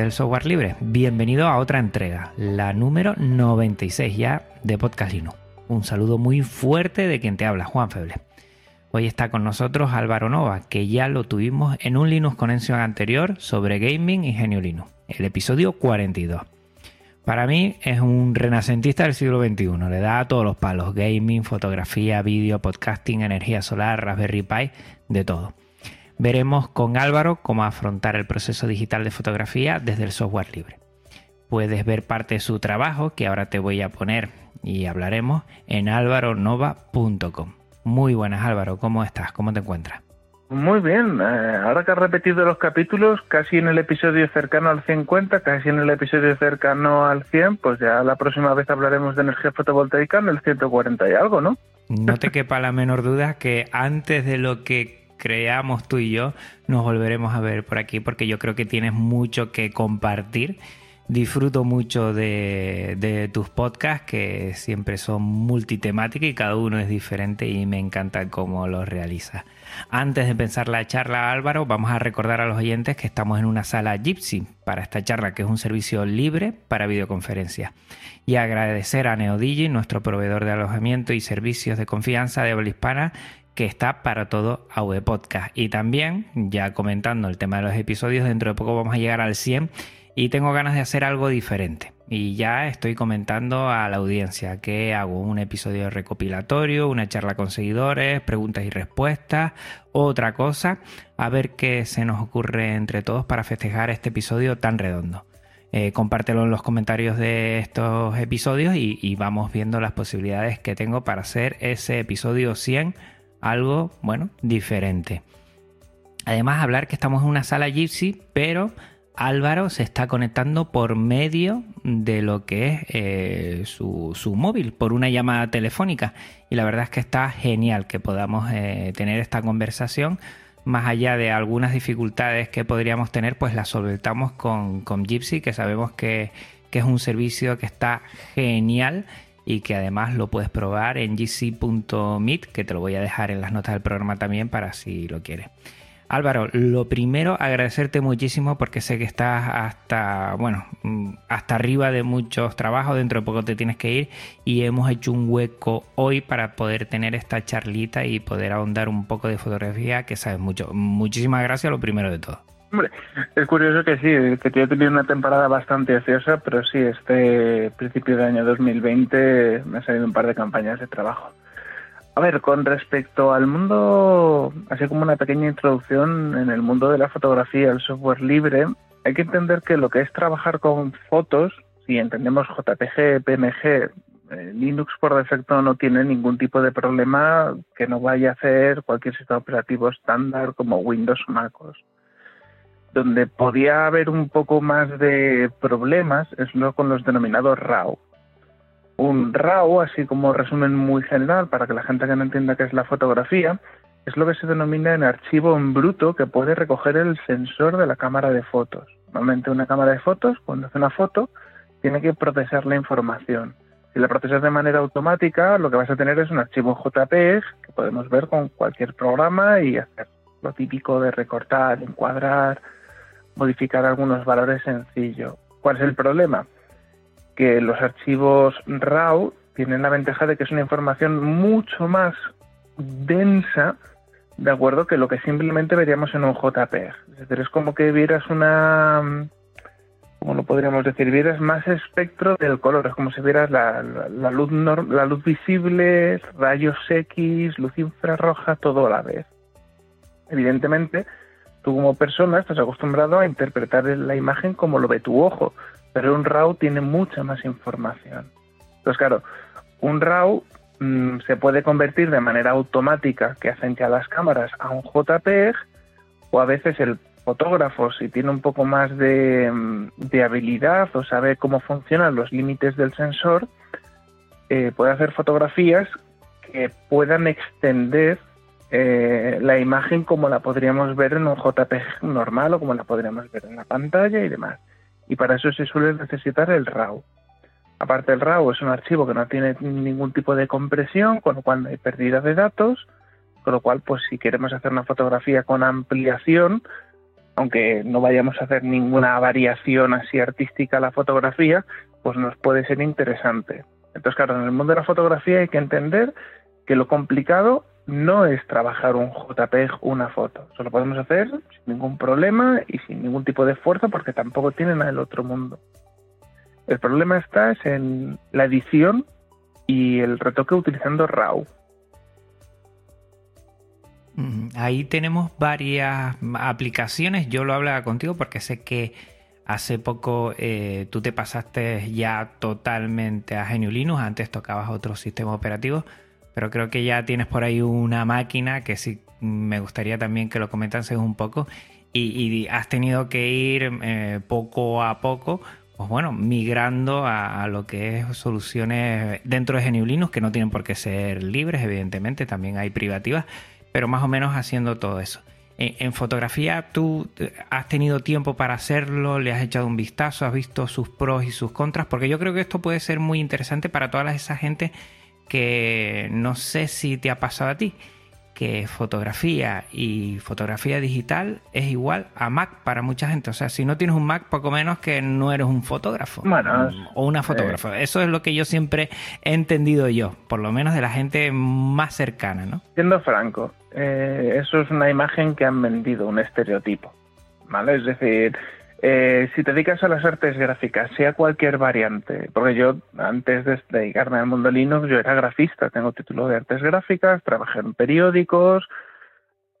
Del software libre, bienvenido a otra entrega, la número 96 ya de Podcast Linux. Un saludo muy fuerte de quien te habla, Juan Feble. Hoy está con nosotros Álvaro Nova, que ya lo tuvimos en un Linux Connection anterior sobre gaming y genio Linux, el episodio 42. Para mí es un renacentista del siglo XXI, le da a todos los palos, gaming, fotografía, vídeo, podcasting, energía solar, Raspberry Pi, de todo. Veremos con Álvaro cómo afrontar el proceso digital de fotografía desde el software libre. Puedes ver parte de su trabajo, que ahora te voy a poner y hablaremos, en alvaronova.com. Muy buenas Álvaro, ¿cómo estás? ¿Cómo te encuentras? Muy bien, eh, ahora que has repetido los capítulos, casi en el episodio cercano al 50, casi en el episodio cercano al 100, pues ya la próxima vez hablaremos de energía fotovoltaica en el 140 y algo, ¿no? No te quepa la menor duda que antes de lo que creamos tú y yo, nos volveremos a ver por aquí porque yo creo que tienes mucho que compartir. Disfruto mucho de, de tus podcasts que siempre son multitemáticos y cada uno es diferente y me encanta cómo los realizas. Antes de empezar la charla, Álvaro, vamos a recordar a los oyentes que estamos en una sala Gypsy para esta charla, que es un servicio libre para videoconferencias. Y agradecer a NeoDigi, nuestro proveedor de alojamiento y servicios de confianza de habla hispana, que está para todo AV Podcast. Y también, ya comentando el tema de los episodios, dentro de poco vamos a llegar al 100 y tengo ganas de hacer algo diferente. Y ya estoy comentando a la audiencia que hago un episodio recopilatorio, una charla con seguidores, preguntas y respuestas, otra cosa, a ver qué se nos ocurre entre todos para festejar este episodio tan redondo. Eh, compártelo en los comentarios de estos episodios y, y vamos viendo las posibilidades que tengo para hacer ese episodio 100 algo, bueno, diferente. Además, hablar que estamos en una sala Gypsy, pero Álvaro se está conectando por medio de lo que es eh, su, su, móvil, por una llamada telefónica. Y la verdad es que está genial que podamos eh, tener esta conversación. Más allá de algunas dificultades que podríamos tener, pues las solventamos con, con Gypsy, que sabemos que, que es un servicio que está genial y que además lo puedes probar en gc.meet, que te lo voy a dejar en las notas del programa también para si lo quieres. Álvaro, lo primero, agradecerte muchísimo porque sé que estás hasta, bueno, hasta arriba de muchos trabajos, dentro de poco te tienes que ir y hemos hecho un hueco hoy para poder tener esta charlita y poder ahondar un poco de fotografía que sabes mucho. Muchísimas gracias, lo primero de todo. Hombre, es curioso que sí, que he tenido una temporada bastante ociosa, pero sí, este principio de año 2020 me han salido un par de campañas de trabajo. A ver, con respecto al mundo, así como una pequeña introducción en el mundo de la fotografía, el software libre, hay que entender que lo que es trabajar con fotos, si entendemos JPG, PNG, eh, Linux por defecto no tiene ningún tipo de problema que no vaya a hacer cualquier sistema operativo estándar como Windows o MacOS donde podía haber un poco más de problemas es lo con los denominados RAW. Un RAW, así como resumen muy general para que la gente que no entienda qué es la fotografía, es lo que se denomina en archivo en bruto que puede recoger el sensor de la cámara de fotos. Normalmente una cámara de fotos, cuando hace una foto, tiene que procesar la información. Si la procesas de manera automática, lo que vas a tener es un archivo JPEG que podemos ver con cualquier programa y hacer lo típico de recortar, encuadrar, modificar algunos valores sencillo. ¿Cuál es el problema? Que los archivos RAW tienen la ventaja de que es una información mucho más densa, de acuerdo, que lo que simplemente veríamos en un JPEG. Es decir, es como que vieras una, ¿cómo lo podríamos decir? Vieras más espectro del color, es como si vieras la, luz, la luz visible, rayos X, luz infrarroja, todo a la vez. Evidentemente, tú como persona estás acostumbrado a interpretar la imagen como lo ve tu ojo, pero un RAW tiene mucha más información. Entonces, claro, un RAW mm, se puede convertir de manera automática, que hacen ya las cámaras, a un JPEG, o a veces el fotógrafo, si tiene un poco más de, mm, habilidad o sabe cómo funcionan los límites del sensor, eh, puede hacer fotografías que puedan extender eh, la imagen como la podríamos ver en un JPG normal o como la podríamos ver en la pantalla y demás. Y para eso se suele necesitar el RAW. Aparte el RAW es un archivo que no tiene ningún tipo de compresión, con lo cual no hay pérdida de datos, con lo cual pues si queremos hacer una fotografía con ampliación, aunque no vayamos a hacer ninguna variación así artística a la fotografía, pues nos puede ser interesante. Entonces, claro, en el mundo de la fotografía hay que entender que lo complicado no es trabajar un JPEG, una foto. Eso lo podemos hacer sin ningún problema y sin ningún tipo de esfuerzo porque tampoco tienen al otro mundo. El problema está en la edición y el retoque utilizando RAW. Ahí tenemos varias aplicaciones. Yo lo hablaba contigo porque sé que Hace poco eh, tú te pasaste ya totalmente a GNU Linux, antes tocabas otros sistemas operativos, pero creo que ya tienes por ahí una máquina que sí me gustaría también que lo comentases un poco y, has tenido que ir eh, poco a poco, pues bueno, migrando a, lo que es soluciones dentro de GNU Linux que no tienen por qué ser libres, evidentemente, también hay privativas, pero más o menos haciendo todo eso. En, fotografía, ¿tú eh, has tenido tiempo para hacerlo? ¿Le has echado un vistazo? ¿Has visto sus pros y sus contras? Porque yo creo que esto puede ser muy interesante para toda esa gente que no sé si te ha pasado a ti, que fotografía y fotografía digital es igual a Mac para mucha gente. O sea, si no tienes un Mac, poco menos que no eres un fotógrafo o una fotógrafa. Eso es lo que yo siempre he entendido yo, por lo menos de la gente más cercana, ¿no? Siendo franco, eh, eso es una imagen que han vendido, un estereotipo. ¿Vale? Es decir, eh, si te dedicas a las artes gráficas, sea cualquier variante, porque yo antes de dedicarme al mundo Linux, yo era grafista, tengo título de artes gráficas, trabajé en periódicos,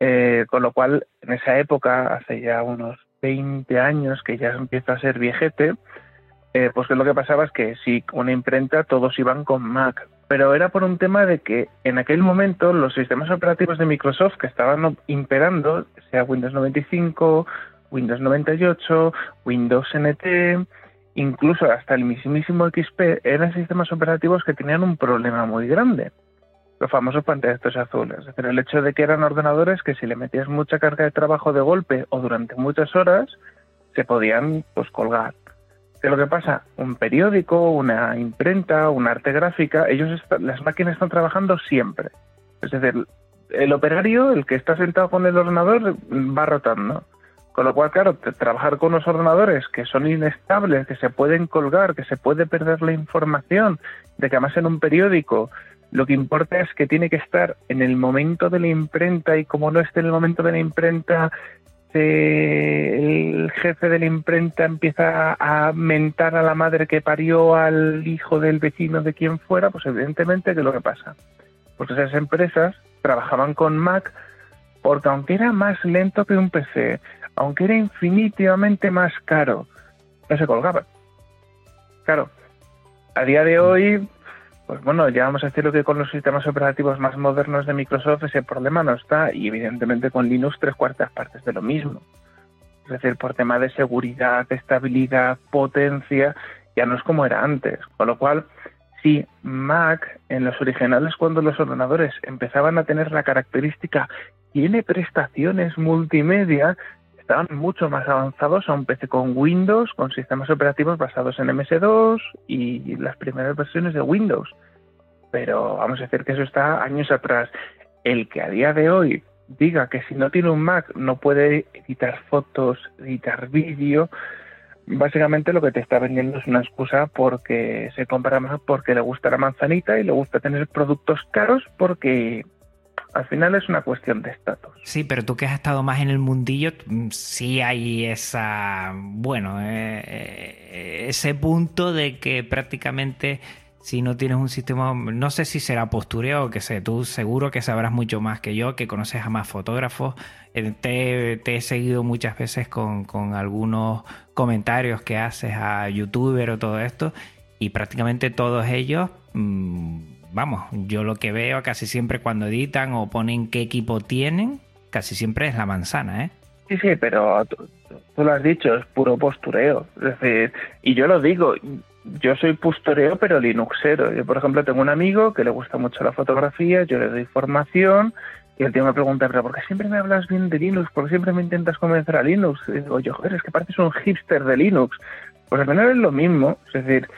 eh, con lo cual en esa época, hace ya unos 20 años que ya empieza a ser viejete, eh, pues que lo que pasaba es que si una imprenta todos iban con Mac, pero era por un tema de que en aquel momento los sistemas operativos de Microsoft que estaban imperando, sea Windows 95, Windows 98, Windows NT, incluso hasta el mismísimo XP, eran sistemas operativos que tenían un problema muy grande. Los famosos pantallas azules. Es decir, el hecho de que eran ordenadores que si le metías mucha carga de trabajo de golpe o durante muchas horas, se podían pues colgar. ¿Qué lo que pasa? Un periódico, una imprenta, una arte gráfica, ellos las máquinas están trabajando siempre. Es decir, el operario, el que está sentado con el ordenador, va rotando. Con lo cual, claro, trabajar con unos ordenadores que son inestables, que se pueden colgar, que se puede perder la información, de que además en un periódico lo que importa es que tiene que estar en el momento de la imprenta y como no esté en el momento de la imprenta, el jefe de la imprenta empieza a mentar a la madre que parió al hijo del vecino de quien fuera, pues evidentemente, ¿qué es lo que pasa? Porque esas empresas trabajaban con Mac porque aunque era más lento que un PC, aunque era infinitivamente más caro, no se colgaba. Claro, a día de hoy, pues bueno, ya vamos a decirlo que con los sistemas operativos más modernos de Microsoft ese problema no está y evidentemente con Linux tres cuartas partes de lo mismo. Es decir, por tema de seguridad, estabilidad, potencia, ya no es como era antes. Con lo cual, si Mac en los originales cuando los ordenadores empezaban a tener la característica tiene prestaciones multimedia, estaban mucho más avanzados a un PC con Windows, con sistemas operativos basados en MS2 y las primeras versiones de Windows. Pero vamos a decir que eso está años atrás. El que a día de hoy diga que si no tiene un Mac no puede editar fotos, editar vídeo, básicamente lo que te está vendiendo es una excusa porque se compra más porque le gusta la manzanita y le gusta tener productos caros porque al final es una cuestión de estatus. Sí, pero tú que has estado más en el mundillo, mm, sí hay esa, bueno, eh, eh, ese punto de que prácticamente si no tienes un sistema, no sé si será postureo o qué sé, tú seguro que sabrás mucho más que yo, que conoces a más fotógrafos. Eh, te, he seguido muchas veces con, algunos comentarios que haces a youtuber o todo esto, y prácticamente todos ellos, mmm, vamos, yo lo que veo casi siempre cuando editan o ponen qué equipo tienen, casi siempre es la manzana, ¿eh? Sí, sí, pero tú, lo has dicho, es puro postureo. Es decir, y yo lo digo, yo soy postureo, pero linuxero. Yo, por ejemplo, tengo un amigo que le gusta mucho la fotografía, yo le doy formación y el tío me pregunta, pero ¿por qué siempre me hablas bien de Linux? ¿Por qué siempre me intentas convencer a Linux? Y digo, yo, joder, es que pareces un hipster de Linux. Pues al final es lo mismo. Es decir,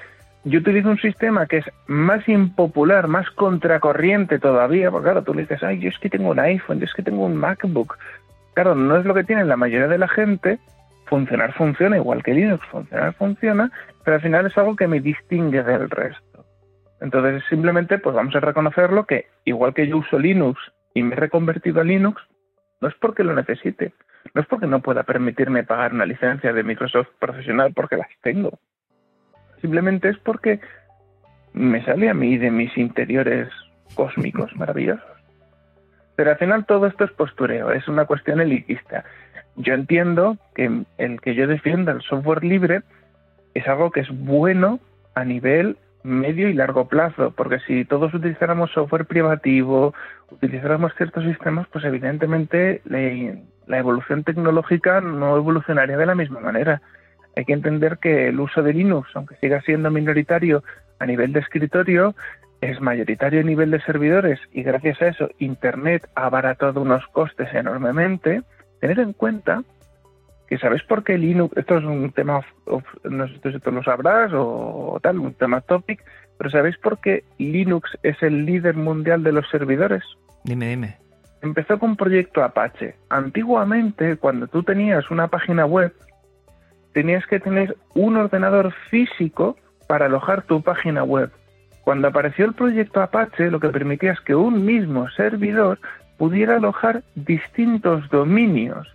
yo utilizo un sistema que es más impopular, más contracorriente todavía, porque claro, tú le dices, ay, yo es que tengo un iPhone, yo es que tengo un MacBook. Claro, no es lo que tiene la mayoría de la gente, funcionar funciona, igual que Linux, funcionar funciona, pero al final es algo que me distingue del resto. Entonces, simplemente, pues vamos a reconocerlo que, igual que yo uso Linux y me he reconvertido a Linux, no es porque lo necesite, no es porque no pueda permitirme pagar una licencia de Microsoft profesional porque las tengo. Simplemente es porque me sale a mí de mis interiores cósmicos maravillosos. Pero al final todo esto es postureo, es una cuestión elitista. Yo entiendo que el que yo defienda el software libre es algo que es bueno a nivel medio y largo plazo, porque si todos utilizáramos software privativo, utilizáramos ciertos sistemas, pues evidentemente la evolución tecnológica no evolucionaría de la misma manera. Hay que entender que el uso de Linux, aunque siga siendo minoritario a nivel de escritorio, es mayoritario a nivel de servidores y gracias a eso Internet ha abaratado unos costes enormemente, tener en cuenta que sabéis por qué Linux, esto es un tema, no sé si tú lo sabrás o tal, un tema topic, pero ¿sabéis por qué Linux es el líder mundial de los servidores? Dime, dime. Empezó con proyecto Apache. Antiguamente, cuando tú tenías una página web, tenías que tener un ordenador físico para alojar tu página web. Cuando apareció el proyecto Apache, lo que permitía es que un mismo servidor pudiera alojar distintos dominios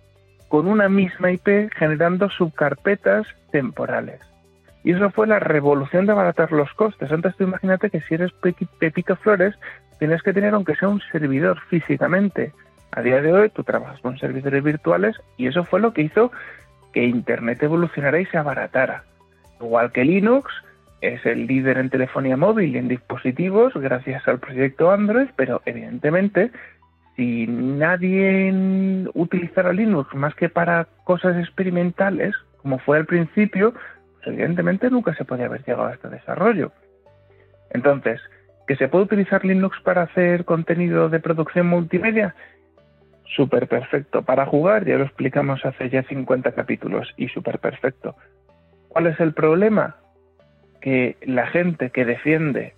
con una misma IP generando subcarpetas temporales. Y eso fue la revolución de abaratar los costes. Antes tú imagínate que si eres Pepito Flores, tienes que tener aunque sea un servidor físicamente. A día de hoy tú trabajas con servidores virtuales y eso fue lo que hizo que Internet evolucionara y se abaratara. Igual que Linux, es el líder en telefonía móvil y en dispositivos gracias al proyecto Android, pero evidentemente si nadie utilizara Linux más que para cosas experimentales, como fue al principio, pues evidentemente nunca se podía haber llegado a este desarrollo. Entonces, ¿que se puede utilizar Linux para hacer contenido de producción multimedia? Súper perfecto. Para jugar, ya lo explicamos hace ya 50 capítulos, y súper perfecto. ¿Cuál es el problema? que la gente que defiende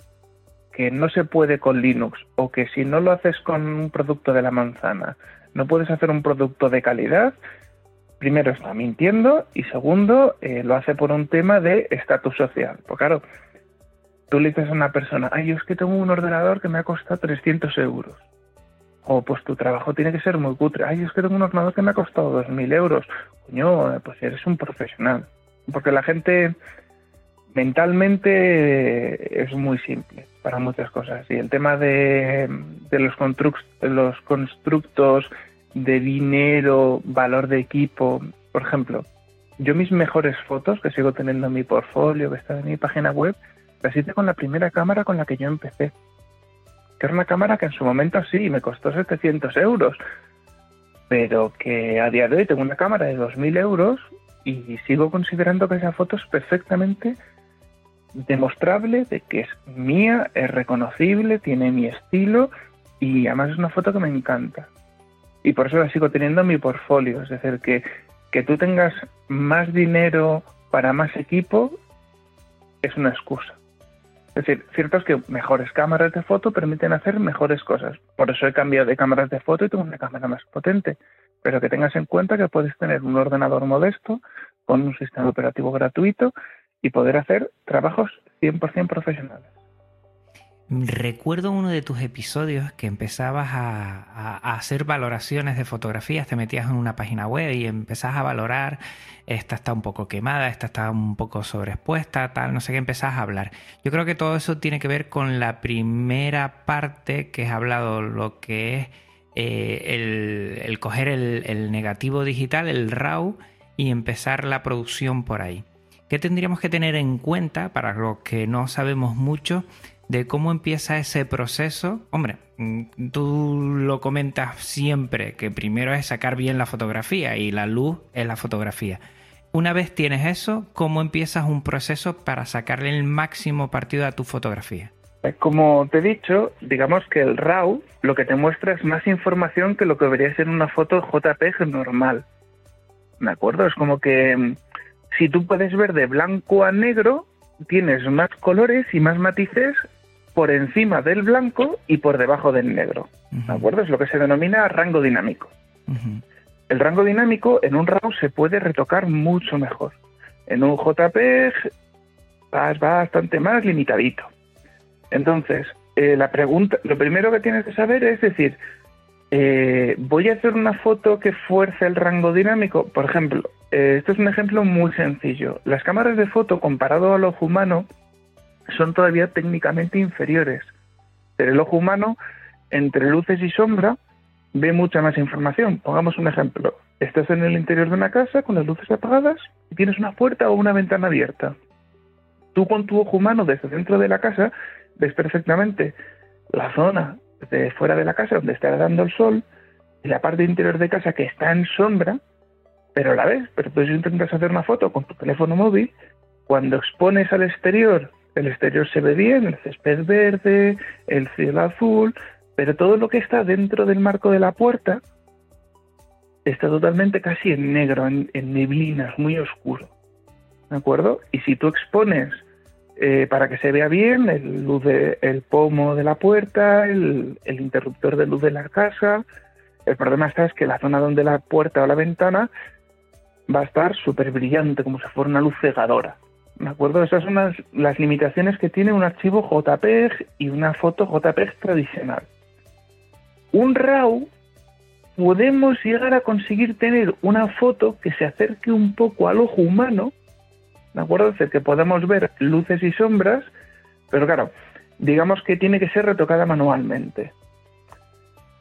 que no se puede con Linux o que si no lo haces con un producto de la manzana no puedes hacer un producto de calidad, primero está mintiendo y segundo eh, lo hace por un tema de estatus social. Porque claro, tú le dices a una persona, ay, es que tengo un ordenador que me ha costado 300 euros. O pues tu trabajo tiene que ser muy cutre. Ay, es que tengo un ordenador que me ha costado 2.000 euros. Coño, pues eres un profesional. Porque la gente mentalmente es muy simple para muchas cosas. Y el tema de, los, los constructos de dinero, valor de equipo, por ejemplo, yo mis mejores fotos que sigo teniendo en mi portfolio, que está en mi página web, las hice con la primera cámara con la que yo empecé. Que era una cámara que en su momento sí me costó 700 euros, pero que a día de hoy tengo una cámara de 2.000 euros y sigo considerando que esa foto es perfectamente demostrable de que es mía, es reconocible, tiene mi estilo y además es una foto que me encanta. Y por eso la sigo teniendo en mi portfolio. Es decir, que, que tú tengas más dinero para más equipo es una excusa. Es decir, cierto es que mejores cámaras de foto permiten hacer mejores cosas. Por eso he cambiado de cámaras de foto y tengo una cámara más potente. Pero que tengas en cuenta que puedes tener un ordenador modesto con un sistema operativo gratuito y poder hacer trabajos 100% profesionales. Recuerdo uno de tus episodios que empezabas a, hacer valoraciones de fotografías, te metías en una página web y empezabas a valorar, esta está un poco quemada, esta está un poco sobreexpuesta, tal, no sé qué, empezabas a hablar. Yo creo que todo eso tiene que ver con la primera parte que has hablado, lo que es eh, el, coger el negativo digital, el RAW, y empezar la producción por ahí. ¿Qué tendríamos que tener en cuenta para los que no sabemos mucho? De cómo empieza ese proceso. Hombre, mm, tú lo comentas siempre, que primero es sacar bien la fotografía y la luz es la fotografía. Una vez tienes eso, ¿cómo empiezas un proceso para sacarle el máximo partido a tu fotografía? Eh, como te he dicho, digamos que el RAW lo que te muestra es más información que lo que debería ser una foto JPEG normal. ¿De acuerdo? Es como que mm, si tú puedes ver de blanco a negro, tienes más colores y más matices por encima del blanco y por debajo del negro. ¿De acuerdo? Es lo que se denomina rango dinámico. El rango dinámico en un RAW se puede retocar mucho mejor. En un JPEG vas bastante más limitadito. Entonces, eh, la pregunta, lo primero que tienes que saber es decir, eh, voy a hacer una foto que fuerce el rango dinámico. Por ejemplo, eh, esto es un ejemplo muy sencillo. Las cámaras de foto comparado al ojo humano son todavía técnicamente inferiores. Pero el ojo humano, entre luces y sombra, ve mucha más información. Pongamos un ejemplo. Estás en el interior de una casa con las luces apagadas y tienes una puerta o una ventana abierta. Tú con tu ojo humano desde dentro de la casa ves perfectamente la zona de fuera de la casa donde está dando el sol y la parte interior de casa que está en sombra, pero la ves. Pero tú intentas hacer una foto con tu teléfono móvil, cuando expones al exterior el exterior se ve bien, el césped verde, el cielo azul, pero todo lo que está dentro del marco de la puerta está totalmente casi en negro, en, neblinas, muy oscuro. ¿De acuerdo? Y si tú expones eh, para que se vea bien el, luz de, el pomo de la puerta, el, el interruptor de luz de la casa, el problema está es que la zona donde la puerta o la ventana va a estar súper brillante, como si fuera una luz cegadora. ¿De acuerdo? Esas son las, limitaciones que tiene un archivo JPEG y una foto JPEG tradicional. Un RAW podemos llegar a conseguir tener una foto que se acerque un poco al ojo humano, ¿de acuerdo? Es decir, que podemos ver luces y sombras, pero claro, digamos que tiene que ser retocada manualmente.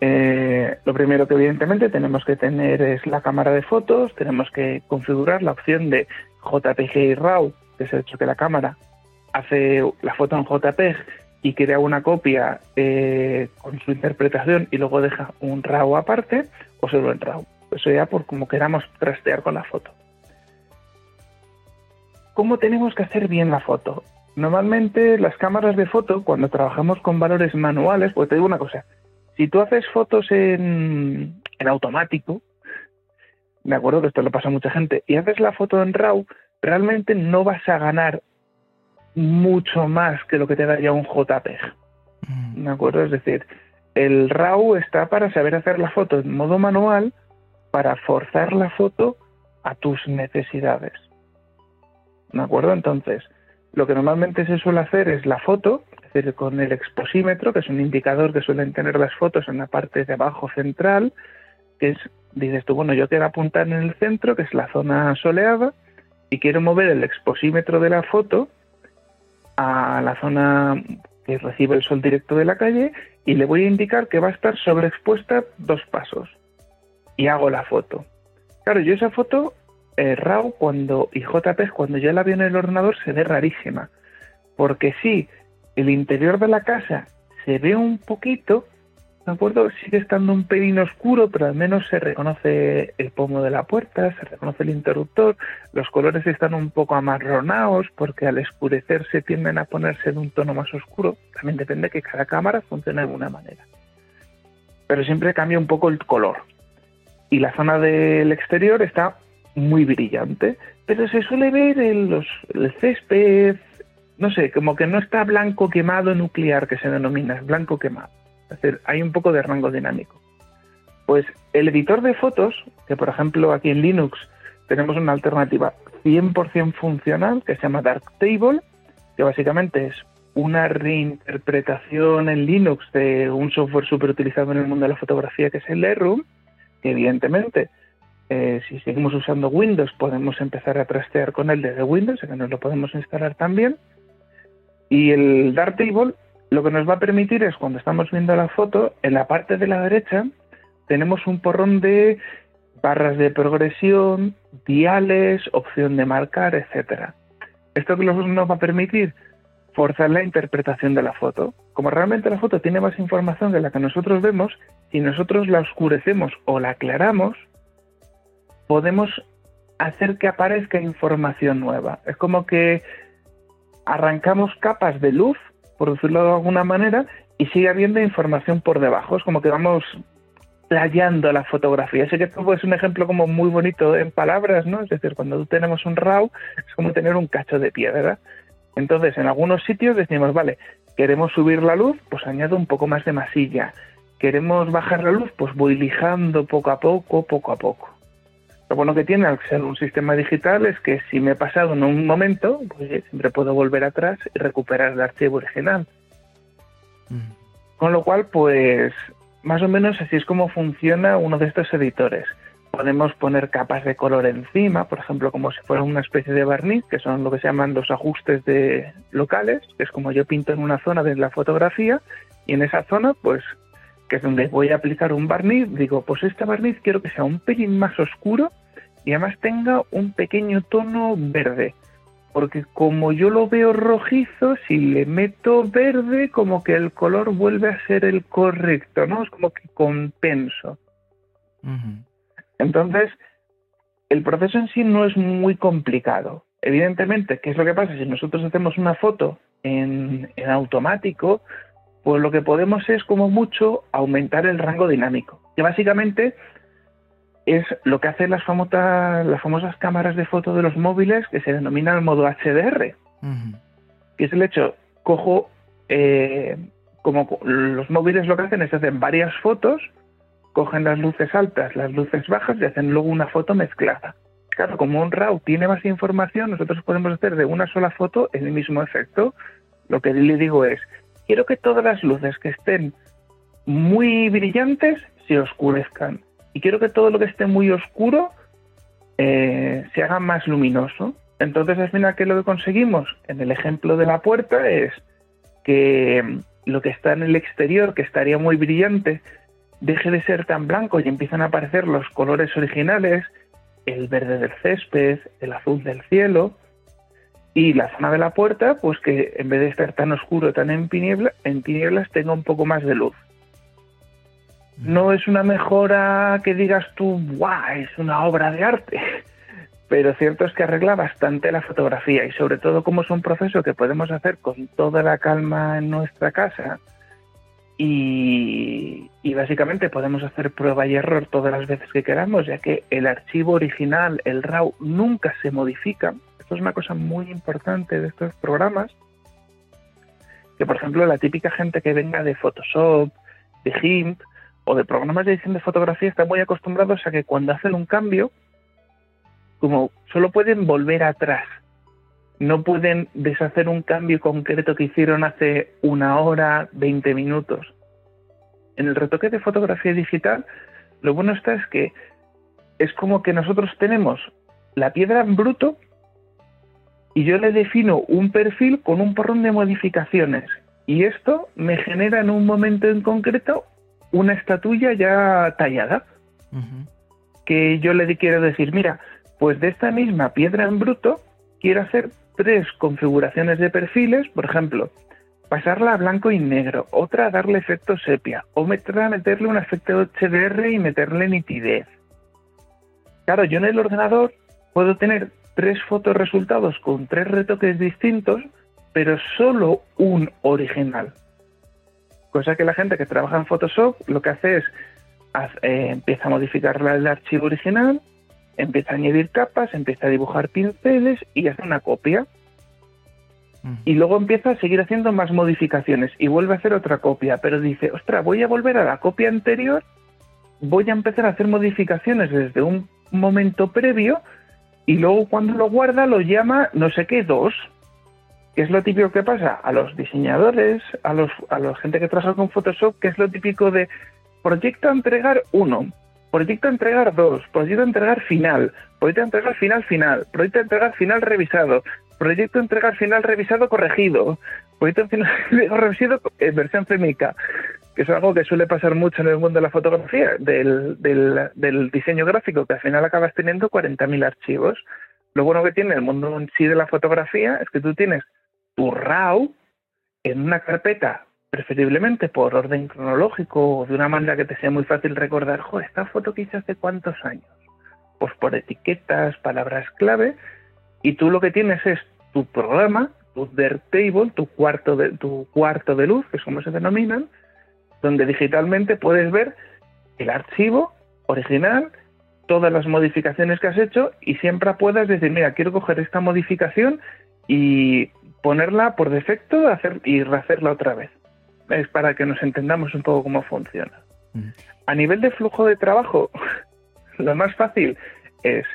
Eh, lo primero que evidentemente tenemos que tener es la cámara de fotos, tenemos que configurar la opción de JPG y RAW que es el hecho que la cámara hace la foto en JPEG y crea una copia eh, con su interpretación y luego deja un RAW aparte o solo el RAW. Eso ya por como queramos trastear con la foto. ¿Cómo tenemos que hacer bien la foto? Normalmente las cámaras de foto, cuando trabajamos con valores manuales, pues te digo una cosa, si tú haces fotos en, en automático, me acuerdo que esto lo pasa a mucha gente, y haces la foto en RAW, realmente no vas a ganar mucho más que lo que te daría un JPEG. Mm. ¿De acuerdo? Es decir, el RAW está para saber hacer la foto en modo manual, para forzar la foto a tus necesidades. ¿De acuerdo? Entonces, lo que normalmente se suele hacer es la foto, es decir, con el exposímetro, que es un indicador que suelen tener las fotos en la parte de abajo central, que es, dices tú, bueno, yo quiero apuntar en el centro, que es la zona soleada, y quiero mover el exposímetro de la foto a la zona que recibe el sol directo de la calle y le voy a indicar que va a estar sobreexpuesta dos pasos. Y hago la foto. Claro, yo esa foto, eh, RAW cuando, y JPEG, cuando ya la veo en el ordenador, se ve rarísima. Porque sí, el interior de la casa se ve un poquito, ¿de acuerdo? Sigue estando un pelín oscuro, pero al menos se reconoce el pomo de la puerta, se reconoce el interruptor, los colores están un poco amarronados porque al escurecerse tienden a ponerse de un tono más oscuro. También depende que cada cámara funcione de una manera. Pero siempre cambia un poco el color. Y la zona del exterior está muy brillante, pero se suele ver en los, el césped, no sé, como que no está blanco quemado nuclear, que se denomina, es blanco quemado. Es decir, hay un poco de rango dinámico. Pues el editor de fotos, que por ejemplo aquí en Linux tenemos una alternativa 100% funcional que se llama Darktable, que básicamente es una reinterpretación en Linux de un software súper utilizado en el mundo de la fotografía que es el Lightroom, que evidentemente eh, si seguimos usando Windows podemos empezar a trastear con él desde Windows, que nos lo podemos instalar también. Y el Darktable lo que nos va a permitir es cuando estamos viendo la foto, en la parte de la derecha tenemos un porrón de barras de progresión, diales, opción de marcar, etcétera. Esto que nos va a permitir forzar la interpretación de la foto. Como realmente la foto tiene más información de la que nosotros vemos, si nosotros la oscurecemos o la aclaramos, podemos hacer que aparezca información nueva. Es como que arrancamos capas de luz, por decirlo de alguna manera, y sigue habiendo información por debajo. Es como que vamos playando la fotografía. Sé que esto es un ejemplo como muy bonito en palabras, ¿no? Es decir, cuando tú tenemos un RAW, es como tener un cacho de piedra. Entonces, en algunos sitios decimos, vale, queremos subir la luz, pues añado un poco más de masilla. Queremos bajar la luz, pues voy lijando poco a poco, poco a poco. Lo bueno que tiene al ser un sistema digital es que si me he pasado en un momento, pues siempre puedo volver atrás y recuperar el archivo original. Mm. Con lo cual, pues más o menos así es como funciona uno de estos editores. Podemos poner capas de color encima, por ejemplo, como si fuera una especie de barniz, que son lo que se llaman los ajustes de locales, que es como yo pinto en una zona de la fotografía, y en esa zona, pues que es donde voy a aplicar un barniz, digo, pues este barniz quiero que sea un pelín más oscuro y además tenga un pequeño tono verde. Porque como yo lo veo rojizo, si le meto verde, como que el color vuelve a ser el correcto, ¿no? Es como que compenso. Entonces, el proceso en sí no es muy complicado. Evidentemente, ¿qué es lo que pasa? Si nosotros hacemos una foto en, en automático, pues lo que podemos es como mucho aumentar el rango dinámico, que básicamente es lo que hacen las, famosas, las famosas cámaras de foto de los móviles que se denomina el modo HDR, que es el hecho, cojo, eh, como los móviles lo que hacen es hacen varias fotos, cogen las luces altas, las luces bajas y hacen luego una foto mezclada. Claro, como un RAW tiene más información, nosotros podemos hacer de una sola foto el mismo efecto. Lo que le digo es, quiero que todas las luces que estén muy brillantes se oscurezcan. Y quiero que todo lo que esté muy oscuro eh, se haga más luminoso. Entonces, al final, ¿qué es lo que conseguimos? En el ejemplo de la puerta es que lo que está en el exterior, que estaría muy brillante, deje de ser tan blanco y empiezan a aparecer los colores originales, el verde del césped, el azul del cielo, y la zona de la puerta, pues que en vez de estar tan oscuro, tan en, en tinieblas, tenga un poco más de luz. No es una mejora que digas tú, ¡guau! Es una obra de arte. Pero cierto es que arregla bastante la fotografía y sobre todo como es un proceso que podemos hacer con toda la calma en nuestra casa y, y básicamente podemos hacer prueba y error todas las veces que queramos, ya que el archivo original, el RAW, nunca se modifica esto es una cosa muy importante de estos programas, que por ejemplo la típica gente que venga de Photoshop, de GIMP o de programas de edición de fotografía están muy acostumbrados a que cuando hacen un cambio, como solo pueden volver atrás, no pueden deshacer un cambio concreto que hicieron hace una hora, 20 minutos. En el retoque de fotografía digital, lo bueno está es que es como que nosotros tenemos la piedra en bruto y yo le defino un perfil con un porrón de modificaciones. Y esto me genera en un momento en concreto una estatuilla ya tallada. Que yo le quiero decir, mira, pues de esta misma piedra en bruto quiero hacer tres configuraciones de perfiles, por ejemplo, pasarla a blanco y negro, otra darle efecto sepia, o meterle un efecto HDR y meterle nitidez. Claro, yo en el ordenador puedo tener tres fotos resultados con tres retoques distintos, pero solo un original. Cosa que la gente que trabaja en Photoshop lo que hace es eh, empieza a modificar el archivo original, empieza a añadir capas, empieza a dibujar pinceles y hace una copia. Y luego empieza a seguir haciendo más modificaciones y vuelve a hacer otra copia, pero dice, ostras, voy a volver a la copia anterior, voy a empezar a hacer modificaciones desde un momento previo y luego cuando lo guarda lo llama no sé qué dos. ¿Qué es lo típico que pasa? A los diseñadores, a los a la gente que trabaja con Photoshop, ¿qué es lo típico de proyecto entregar uno, proyecto entregar dos, proyecto entregar final, proyecto entregar final final, proyecto entregar final revisado, proyecto entregar final revisado corregido, proyecto final revisado en versión fémica, que es algo que suele pasar mucho en el mundo de la fotografía, del, diseño gráfico, que al final acabas teniendo 40.000 archivos. Lo bueno que tiene el mundo en sí de la fotografía es que tú tienes tu RAW en una carpeta, preferiblemente por orden cronológico o de una manera que te sea muy fácil recordar, joder, esta foto que hice hace cuántos años. Pues por etiquetas, palabras clave, y tú lo que tienes es tu programa, tu Table, tu cuarto de, tu cuarto de luz, que es como se denominan, donde digitalmente puedes ver el archivo original, todas las modificaciones que has hecho y siempre puedas decir, mira, quiero coger esta modificación y ponerla por defecto hacer, y rehacerla otra vez. Es para que nos entendamos un poco cómo funciona. Mm. A nivel de flujo de trabajo, lo más fácil es,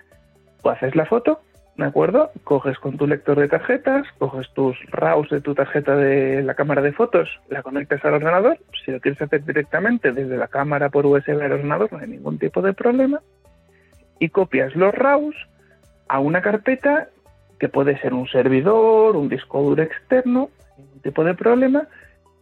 o haces la foto, ¿de acuerdo? Coges con tu lector de tarjetas, coges tus RAWs de tu tarjeta de la cámara de fotos, la conectas al ordenador. Si lo quieres hacer directamente desde la cámara por USB al ordenador, no hay ningún tipo de problema. Y copias los RAWs a una carpeta que puede ser un servidor, un disco duro externo, ningún tipo de problema,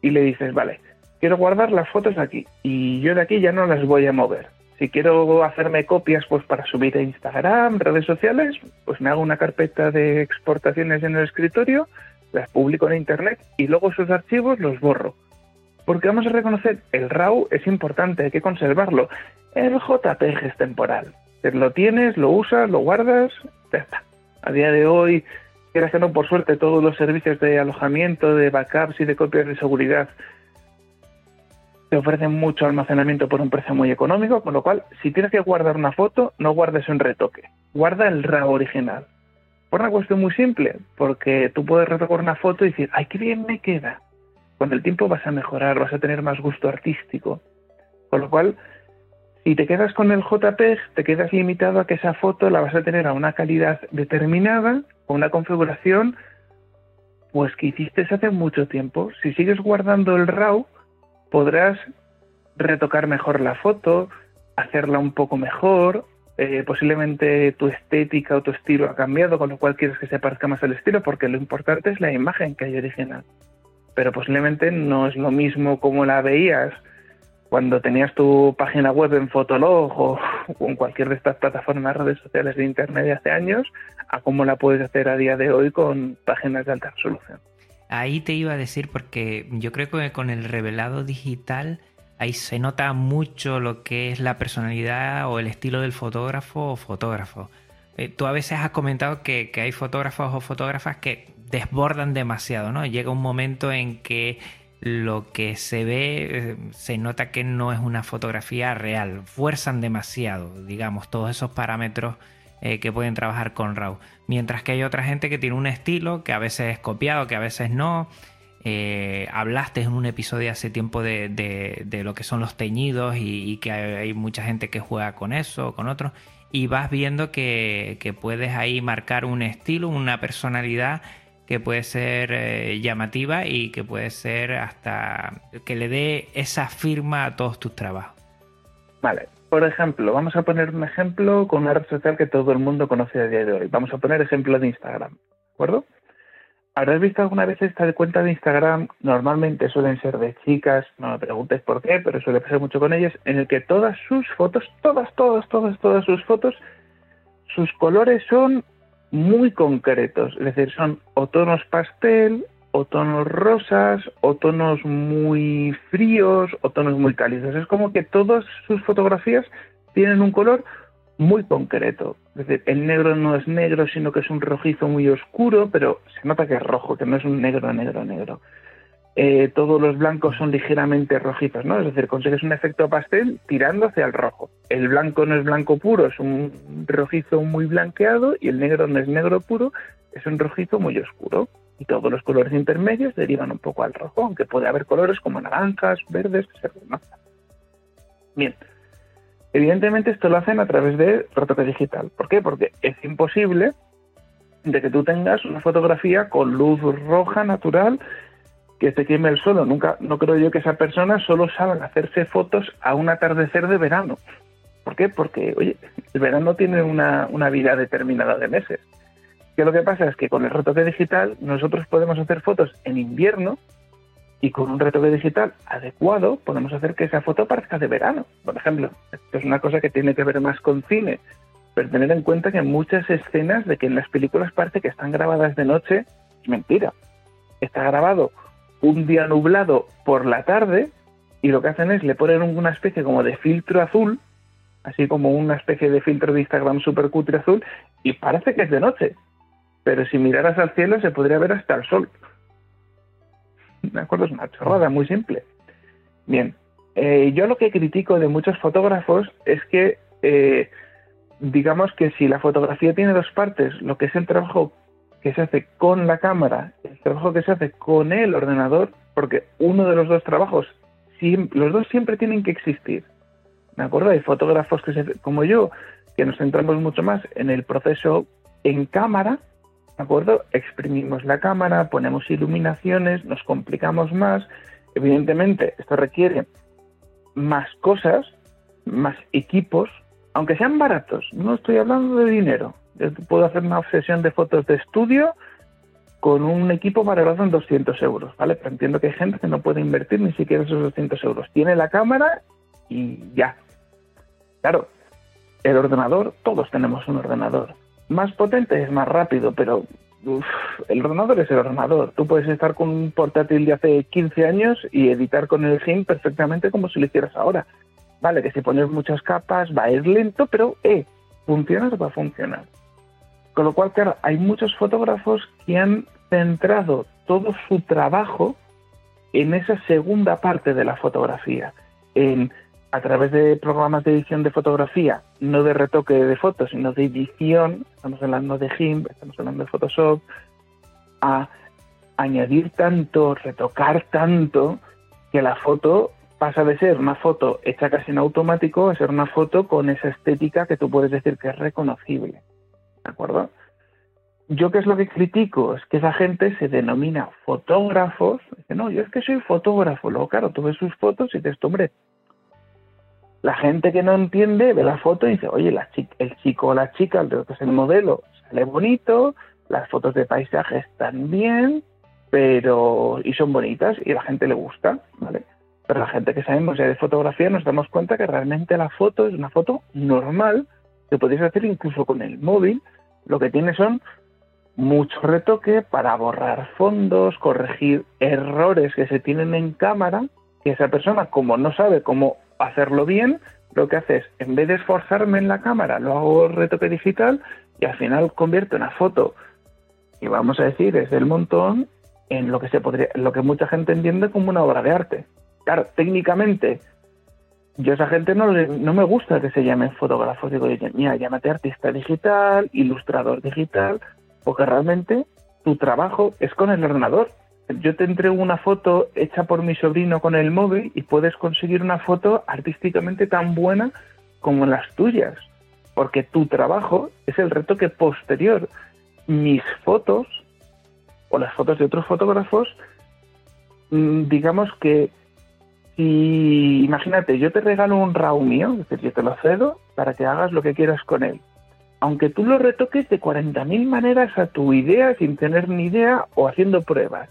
y le dices, vale, quiero guardar las fotos aquí y yo de aquí ya no las voy a mover. Si quiero hacerme copias pues para subir a Instagram, redes sociales, pues me hago una carpeta de exportaciones en el escritorio, las publico en internet y luego esos archivos los borro. Porque vamos a reconocer, el RAW es importante, hay que conservarlo. El JPG es temporal. Lo tienes, lo usas, lo guardas, ya está. A día de hoy, quieras que no, por suerte, todos los servicios de alojamiento, de backups y de copias de seguridad te ofrecen mucho almacenamiento por un precio muy económico, con lo cual, si tienes que guardar una foto, no guardes un retoque, guarda el RAW original. Por una cuestión muy simple, porque tú puedes retocar una foto y decir, ¡ay, qué bien me queda! Con el tiempo vas a mejorar, vas a tener más gusto artístico. Con lo cual, si te quedas con el JPEG, te quedas limitado a que esa foto la vas a tener a una calidad determinada, con una configuración, pues que hiciste hace mucho tiempo. Si sigues guardando el RAW, podrás retocar mejor la foto, hacerla un poco mejor, eh, posiblemente tu estética o tu estilo ha cambiado, con lo cual quieres que se parezca más al estilo, porque lo importante es la imagen que hay original. Pero posiblemente no es lo mismo como la veías cuando tenías tu página web en Fotolog o, en cualquier de estas plataformas redes sociales de Internet de hace años, a cómo la puedes hacer a día de hoy con páginas de alta resolución. Ahí te iba a decir porque yo creo que con el revelado digital ahí se nota mucho lo que es la personalidad o el estilo del fotógrafo o fotógrafo. Eh, tú a veces has comentado que, hay fotógrafos o fotógrafas que desbordan demasiado, ¿no? Llega un momento en que lo que se ve eh, se nota que no es una fotografía real, fuerzan demasiado, digamos, todos esos parámetros eh, que pueden trabajar con RAW. Mientras que hay otra gente que tiene un estilo que a veces es copiado, que a veces no. Eh, hablaste en un episodio hace tiempo de, lo que son los teñidos y, que hay, mucha gente que juega con eso, con otros, y vas viendo que, que puedes ahí marcar un estilo, una personalidad que puede ser eh, llamativa y que puede ser hasta que le dé esa firma a todos tus trabajos. Vale, por ejemplo, vamos a poner un ejemplo con una red social que todo el mundo conoce a día de hoy. Vamos a poner ejemplo de Instagram, ¿de acuerdo? ¿Habrás visto alguna vez esta cuenta de Instagram? Normalmente suelen ser de chicas, no me preguntes por qué, pero suele pasar mucho con ellas, en el que todas sus fotos, todas, todas, todas, todas sus fotos, sus colores son muy concretos, es decir, son o tonos pastel, o tonos rosas, o tonos muy fríos, o tonos muy cálidos. Es como que todas sus fotografías tienen un color muy concreto. Es decir, el negro no es negro, sino que es un rojizo muy oscuro, pero se nota que es rojo, que no es un negro, negro, negro. Eh, todos los blancos son ligeramente rojizos, ¿no? Es decir, consigues un efecto pastel tirando hacia el rojo. El blanco no es blanco puro, es un rojizo muy blanqueado y el negro no es negro puro, es un rojizo muy oscuro. Y todos los colores intermedios derivan un poco al rojo, aunque puede haber colores como naranjas, verdes, que se. Bien, evidentemente esto lo hacen a través de retoque digital. ¿Por qué? Porque es imposible de que tú tengas una fotografía con luz roja natural que te queme el suelo. Nunca, no creo yo que esa persona solo salga hacerse fotos a un atardecer de verano. ¿Por qué? Porque, oye, el verano tiene una, una vida determinada de meses. Que lo que pasa es que con el retoque digital nosotros podemos hacer fotos en invierno y con un retoque digital adecuado podemos hacer que esa foto parezca de verano, por ejemplo. Esto es una cosa que tiene que ver más con cine, pero tener en cuenta que muchas escenas de que en las películas parece que están grabadas de noche es mentira. Está grabado un día nublado por la tarde y lo que hacen es le ponen una especie como de filtro azul, así como una especie de filtro de Instagram super cutre azul y parece que es de noche. Pero si miraras al cielo se podría ver hasta el sol. ¿De acuerdo? Es una chorrada muy simple. Bien, eh, yo lo que critico de muchos fotógrafos es que, eh, digamos que si la fotografía tiene dos partes, lo que es el trabajo que se hace con la cámara, el trabajo que se hace con el ordenador, porque uno de los dos trabajos, los dos siempre tienen que existir. ¿De acuerdo? Hay fotógrafos que se, como yo, que nos centramos mucho más en el proceso en cámara, ¿de acuerdo? Exprimimos la cámara, ponemos iluminaciones, nos complicamos más. Evidentemente, esto requiere más cosas, más equipos, aunque sean baratos. No estoy hablando de dinero, yo puedo hacer una obsesión de fotos de estudio con un equipo valorado en 200 euros, ¿vale? Pero entiendo que hay gente que no puede invertir ni siquiera esos 200 euros. Tiene la cámara y ya. Claro, el ordenador, todos tenemos un ordenador. Más potente es más rápido, pero el ordenador es el ordenador. Tú puedes estar con un portátil de hace 15 años y editar con el GIMP perfectamente como si lo hicieras ahora. Vale, que si pones muchas capas va a ir lento, pero eh, funciona, va a funcionar. Con lo cual, claro, hay muchos fotógrafos que han centrado todo su trabajo en esa segunda parte de la fotografía, en a través de programas de edición de fotografía, no de retoque de fotos, sino de edición, estamos hablando de GIMP, estamos hablando de Photoshop, a añadir tanto, retocar tanto, que la foto pasa de ser una foto hecha casi en automático a ser una foto con esa estética que tú puedes decir que es reconocible. ¿De acuerdo? Yo qué es lo que critico, es que esa gente se denomina fotógrafos. Dice, no, yo es que soy fotógrafo. Luego, claro, tú ves sus fotos y dices, hombre, la gente que no entiende ve la foto y dice, oye, la el chico o la chica, el que es el modelo, sale bonito, las fotos de paisaje están bien, pero y son bonitas y a la gente le gusta, ¿vale? Pero la gente que sabemos ya de fotografía nos damos cuenta que realmente la foto es una foto normal que podéis hacer incluso con el móvil. Lo que tiene son mucho retoque para borrar fondos, corregir errores que se tienen en cámara, que esa persona como no sabe cómo hacerlo bien, lo que hace es, en vez de esforzarme en la cámara, lo hago retoque digital y al final convierto una foto, y vamos a decir, es del montón, en lo que se podría, lo que mucha gente entiende como una obra de arte. Claro, técnicamente, yo a esa gente no, no me gusta que se llamen fotógrafos. Digo, mira, llámate artista digital, ilustrador digital, porque realmente tu trabajo es con el ordenador yo te entrego una foto hecha por mi sobrino con el móvil y puedes conseguir una foto artísticamente tan buena como las tuyas, porque tu trabajo es el retoque posterior. Mis fotos o las fotos de otros fotógrafos, mm, digamos que si, imagínate, yo te regalo un RAW mío, es decir, yo te lo cedo para que hagas lo que quieras con él. Aunque tú lo retoques de 40.000 maneras a tu idea sin tener ni idea o haciendo pruebas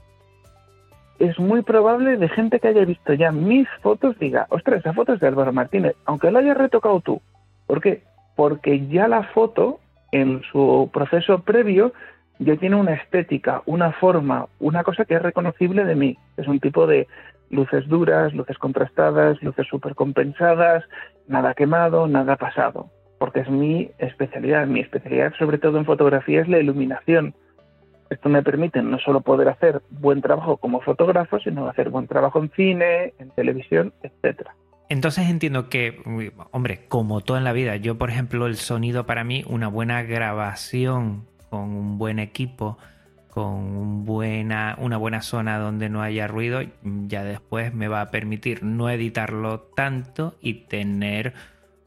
es muy probable de gente que haya visto ya mis fotos diga, ostras, esa foto es de Álvaro Martínez, aunque la hayas retocado tú. ¿Por qué? Porque ya la foto, en su proceso previo, ya tiene una estética, una forma, una cosa que es reconocible de mí. Es un tipo de luces duras, luces contrastadas, luces supercompensadas, nada quemado, nada pasado. Porque es mi especialidad. Mi especialidad, sobre todo en fotografía, es la iluminación esto me permite no solo poder hacer buen trabajo como fotógrafo, sino hacer buen trabajo en cine, en televisión, etcétera. Entonces entiendo que, hombre, como todo en la vida, yo por ejemplo el sonido para mí, una buena grabación con un buen equipo, con buena, una buena zona donde no haya ruido, ya después me va a permitir no editarlo tanto y tener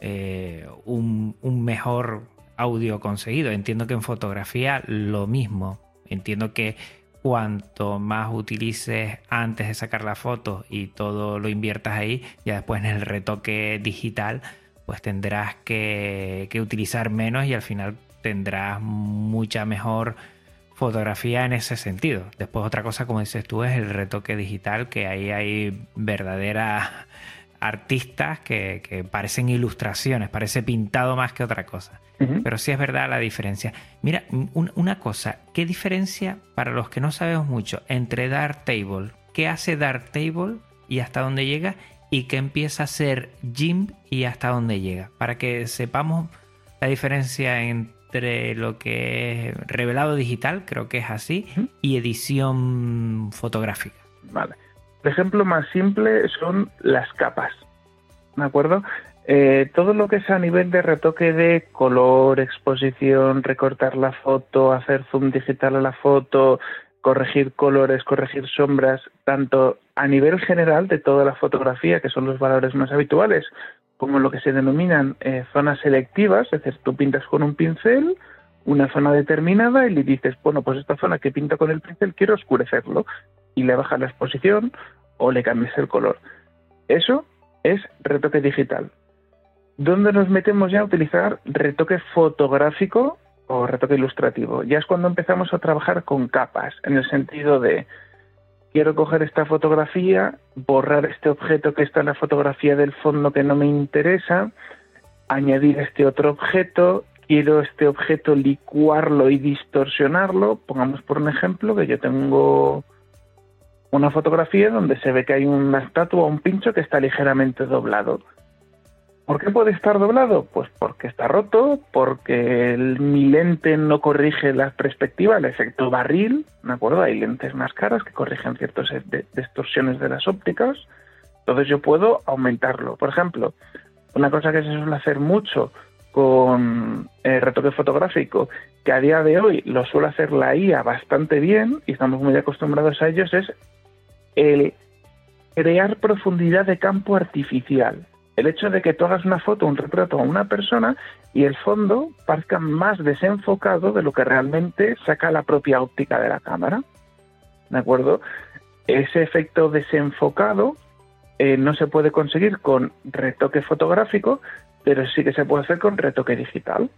eh, un, un mejor audio conseguido. Entiendo que en fotografía lo mismo. Entiendo que cuanto más utilices antes de sacar la foto y todo lo inviertas ahí, ya después en el retoque digital, pues tendrás que, utilizar menos y al final tendrás mucha mejor fotografía en ese sentido. Después otra cosa, como dices tú, es el retoque digital, que ahí hay verdaderas artistas que, parecen ilustraciones, parece pintado más que otra cosa. Pero sí es verdad la diferencia. Mira, una cosa, ¿qué diferencia para los que no sabemos mucho entre Darktable? ¿Qué hace Darktable y hasta dónde llega? ¿Y qué empieza a ser GIMP y hasta dónde llega? Para que sepamos la diferencia entre lo que es revelado digital, creo que es así, y edición fotográfica. Vale. El ejemplo más simple son las capas. ¿De acuerdo? Eh, todo lo que es a nivel de retoque de color, exposición, recortar la foto, hacer zoom digital a la foto, corregir colores, corregir sombras, tanto a nivel general de toda la fotografía, que son los valores más habituales, como lo que se denominan eh, zonas selectivas, es decir, tú pintas con un pincel una zona determinada y le dices, bueno, pues esta zona que pinto con el pincel quiero oscurecerlo y le bajas la exposición o le cambias el color. Eso es retoque digital. ¿Dónde nos metemos ya a utilizar retoque fotográfico o retoque ilustrativo? Ya es cuando empezamos a trabajar con capas, en el sentido de quiero coger esta fotografía, borrar este objeto que está en la fotografía del fondo que no me interesa, añadir este otro objeto, quiero este objeto licuarlo y distorsionarlo. Pongamos por un ejemplo que yo tengo una fotografía donde se ve que hay una estatua o un pincho que está ligeramente doblado. ¿Por qué puede estar doblado? Pues porque está roto, porque mi lente no corrige la perspectiva, el efecto barril, ¿de acuerdo? Hay lentes más caras que corrigen ciertas distorsiones de las ópticas. Entonces yo puedo aumentarlo. Por ejemplo, una cosa que se suele hacer mucho con el eh, retoque fotográfico, que a día de hoy lo suele hacer la IA bastante bien y estamos muy acostumbrados a ellos, es el crear profundidad de campo artificial. El hecho de que tú hagas una foto, un retrato a una persona y el fondo parezca más desenfocado de lo que realmente saca la propia óptica de la cámara. ¿De acuerdo? Ese efecto desenfocado eh, no se puede conseguir con retoque fotográfico, pero sí que se puede hacer con retoque digital.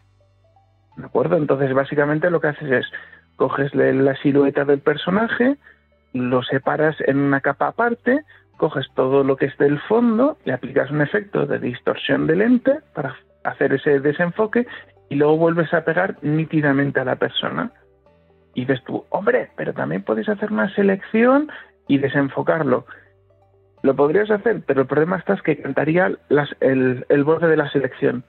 ¿De acuerdo? Entonces, básicamente lo que haces es coges la silueta del personaje, lo separas en una capa aparte, coges todo lo que es del fondo, le aplicas un efecto de distorsión de lente para hacer ese desenfoque y luego vuelves a pegar nítidamente a la persona. Y ves tú, hombre, pero también puedes hacer una selección y desenfocarlo. Lo podrías hacer, pero el problema está es que cantaría el, el borde de la selección.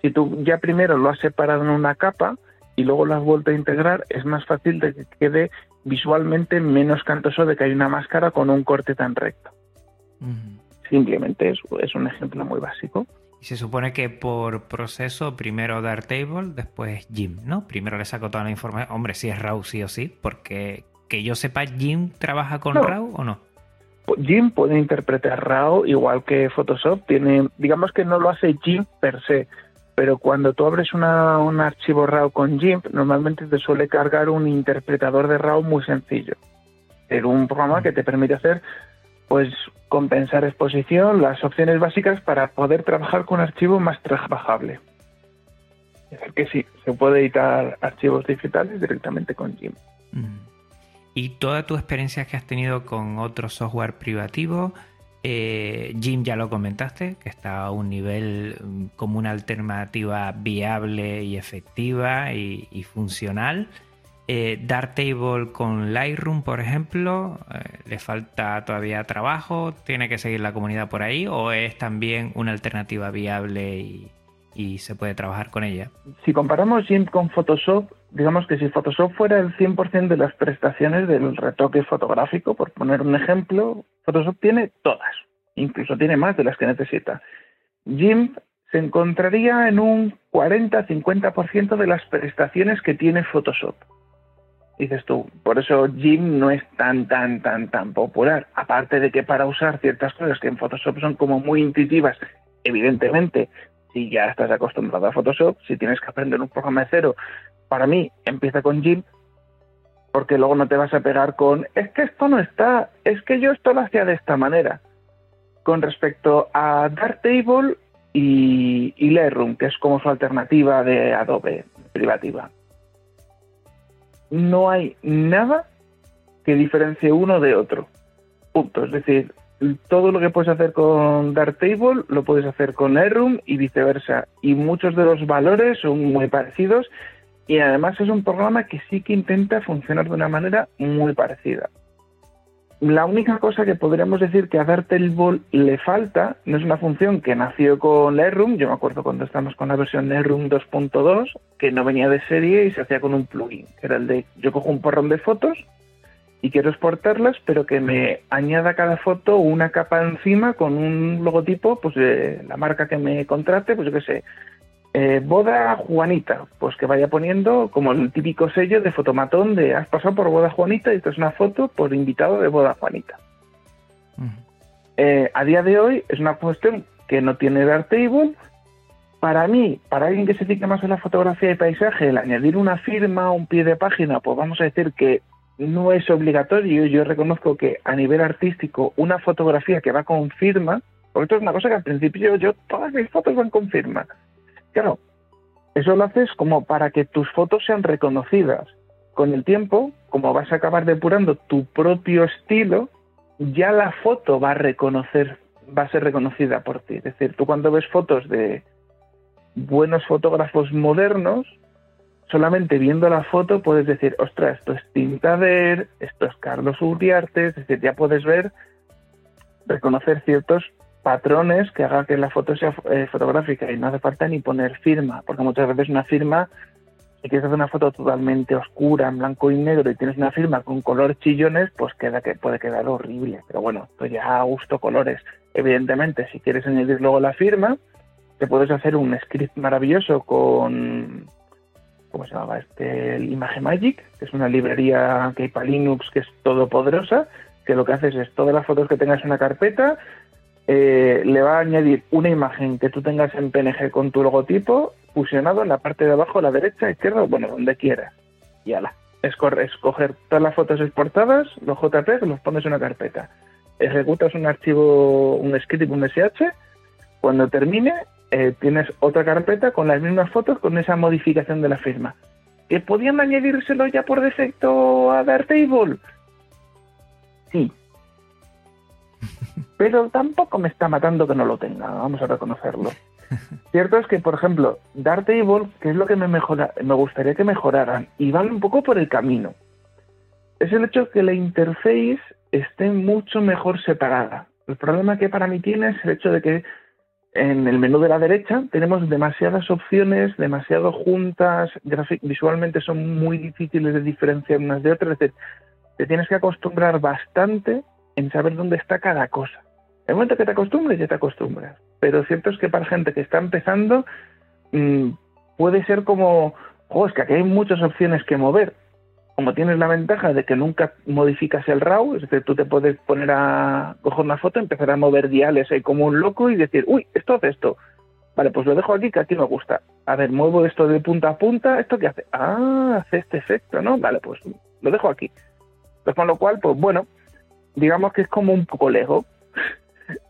Si tú ya primero lo has separado en una capa, y luego lo has vuelto a integrar, es más fácil de que quede visualmente menos cantoso de que hay una máscara con un corte tan recto. Simplemente es, es, un ejemplo muy básico. Y se supone que por proceso, primero Darktable, después Jim, ¿no? Primero le saco toda la información. Hombre, si es RAW sí o sí, porque que yo sepa, ¿Jim trabaja con RAW o no? Jim puede interpretar RAW igual que Photoshop. Tiene, digamos que no lo hace Jim per se, pero cuando tú abres una, un archivo RAW con GIMP, normalmente te suele cargar un interpretador de RAW muy sencillo. Es un programa que te permite hacer, pues, compensar exposición, las opciones básicas para poder trabajar con un archivo más trabajable. Es decir, que sí, se puede editar archivos digitales directamente con GIMP. ¿Y toda tu experiencia que has tenido con otro software privativo? Eh, Jim ya lo comentaste, que está a un nivel mm, como una alternativa viable y efectiva y, funcional. Eh, Darktable con Lightroom, por ejemplo, eh, ¿le falta todavía trabajo? ¿Tiene que seguir la comunidad por ahí? ¿O es también una alternativa viable y, y se puede trabajar con ella? Si comparamos Jim con Photoshop, digamos que si Photoshop fuera el 100% de las prestaciones del retoque fotográfico, por poner un ejemplo, Photoshop tiene todas, incluso tiene más de las que necesita. GIMP se encontraría en un 40-50% de las prestaciones que tiene Photoshop. Dices tú, por eso GIMP no es tan, tan, tan, tan popular. Aparte de que para usar ciertas cosas que en Photoshop son como muy intuitivas, evidentemente si ya estás acostumbrado a Photoshop, si tienes que aprender un programa de cero, para mí empieza con GIMP, porque luego no te vas a pegar con, es que esto no está, es que yo esto lo hacía de esta manera. Con respecto a Darktable y, y Lightroom, que es como su alternativa de Adobe privativa, no hay nada que diferencie uno de otro. Punto. Es decir, todo lo que puedes hacer con Darktable lo puedes hacer con Lightroom y viceversa. Y muchos de los valores son muy parecidos y además es un programa que sí que intenta funcionar de una manera muy parecida. La única cosa que podríamos decir que a Darktable le falta no es una función que nació con Lightroom. Yo me acuerdo cuando estábamos con la versión Lightroom 2.2 que no venía de serie y se hacía con un plugin, que era el de yo cojo un porrón de fotos y quiero exportarlas, pero que me añada cada foto una capa encima con un logotipo, pues de la marca que me contrate, pues yo qué sé, eh, boda Juanita, pues que vaya poniendo como el típico sello de fotomatón de has pasado por boda Juanita y esto es una foto por invitado de boda Juanita. Eh, a día de hoy es una cuestión que no tiene Darktable. Para mí, para alguien que se dedica más a la fotografía y paisaje, el añadir una firma o un pie de página, pues vamos a decir que no es obligatorio. Yo reconozco que a nivel artístico una fotografía que va con firma, porque esto es una cosa que al principio yo, todas mis fotos van con firma. Claro, eso lo haces como para que tus fotos sean reconocidas. Con el tiempo, como vas a acabar depurando tu propio estilo, ya la foto va a reconocer, va a ser reconocida por ti. Es decir, tú cuando ves fotos de buenos fotógrafos modernos, solamente viendo la foto puedes decir, ostras, esto es Tintader, esto es Carlos Uriarte, es decir, ya puedes ver, reconocer ciertos patrones que haga que la foto sea eh, fotográfica y no hace falta ni poner firma, porque muchas veces una firma, si quieres hacer una foto totalmente oscura, en blanco y negro, y tienes una firma con color chillones, pues queda que puede quedar horrible. Pero bueno, pues ya a gusto colores. Evidentemente, si quieres añadir luego la firma, te puedes hacer un script maravilloso con ¿cómo se llamaba? Este, el Magic, que es una librería que hay para Linux que es todopoderosa, que lo que haces es todas las fotos que tengas en una carpeta, eh, le va a añadir una imagen que tú tengas en PNG con tu logotipo fusionado en la parte de abajo, la derecha, izquierda, bueno, donde quieras. Y ala, es escoger todas las fotos exportadas, los JPEG, los pones en una carpeta. Ejecutas un archivo, un script, un SH, cuando termine eh, tienes otra carpeta con las mismas fotos con esa modificación de la firma. ¿Que podían añadírselo ya por defecto a Darktable? Sí. Pero tampoco me está matando que no lo tenga, vamos a reconocerlo. Cierto es que, por ejemplo, Darktable, que es lo que me, mejora, me gustaría que mejoraran, y van un poco por el camino, es el hecho de que la interface esté mucho mejor separada. El problema que para mí tiene es el hecho de que en el menú de la derecha tenemos demasiadas opciones, demasiado juntas, visualmente son muy difíciles de diferenciar unas de otras, es decir, te tienes que acostumbrar bastante en saber dónde está cada cosa. El momento que te acostumbres, ya te acostumbras. Pero cierto es que para gente que está empezando, mm, puede ser como, oh, es que aquí hay muchas opciones que mover como tienes la ventaja de que nunca modificas el RAW, es decir, tú te puedes poner a coger una foto, empezar a mover diales ahí como un loco y decir, uy, esto hace esto. Vale, pues lo dejo aquí que aquí me gusta. A ver, muevo esto de punta a punta, ¿esto qué hace? Ah, hace este efecto, ¿no? Vale, pues lo dejo aquí. Pues con lo cual, pues bueno, digamos que es como un poco Lego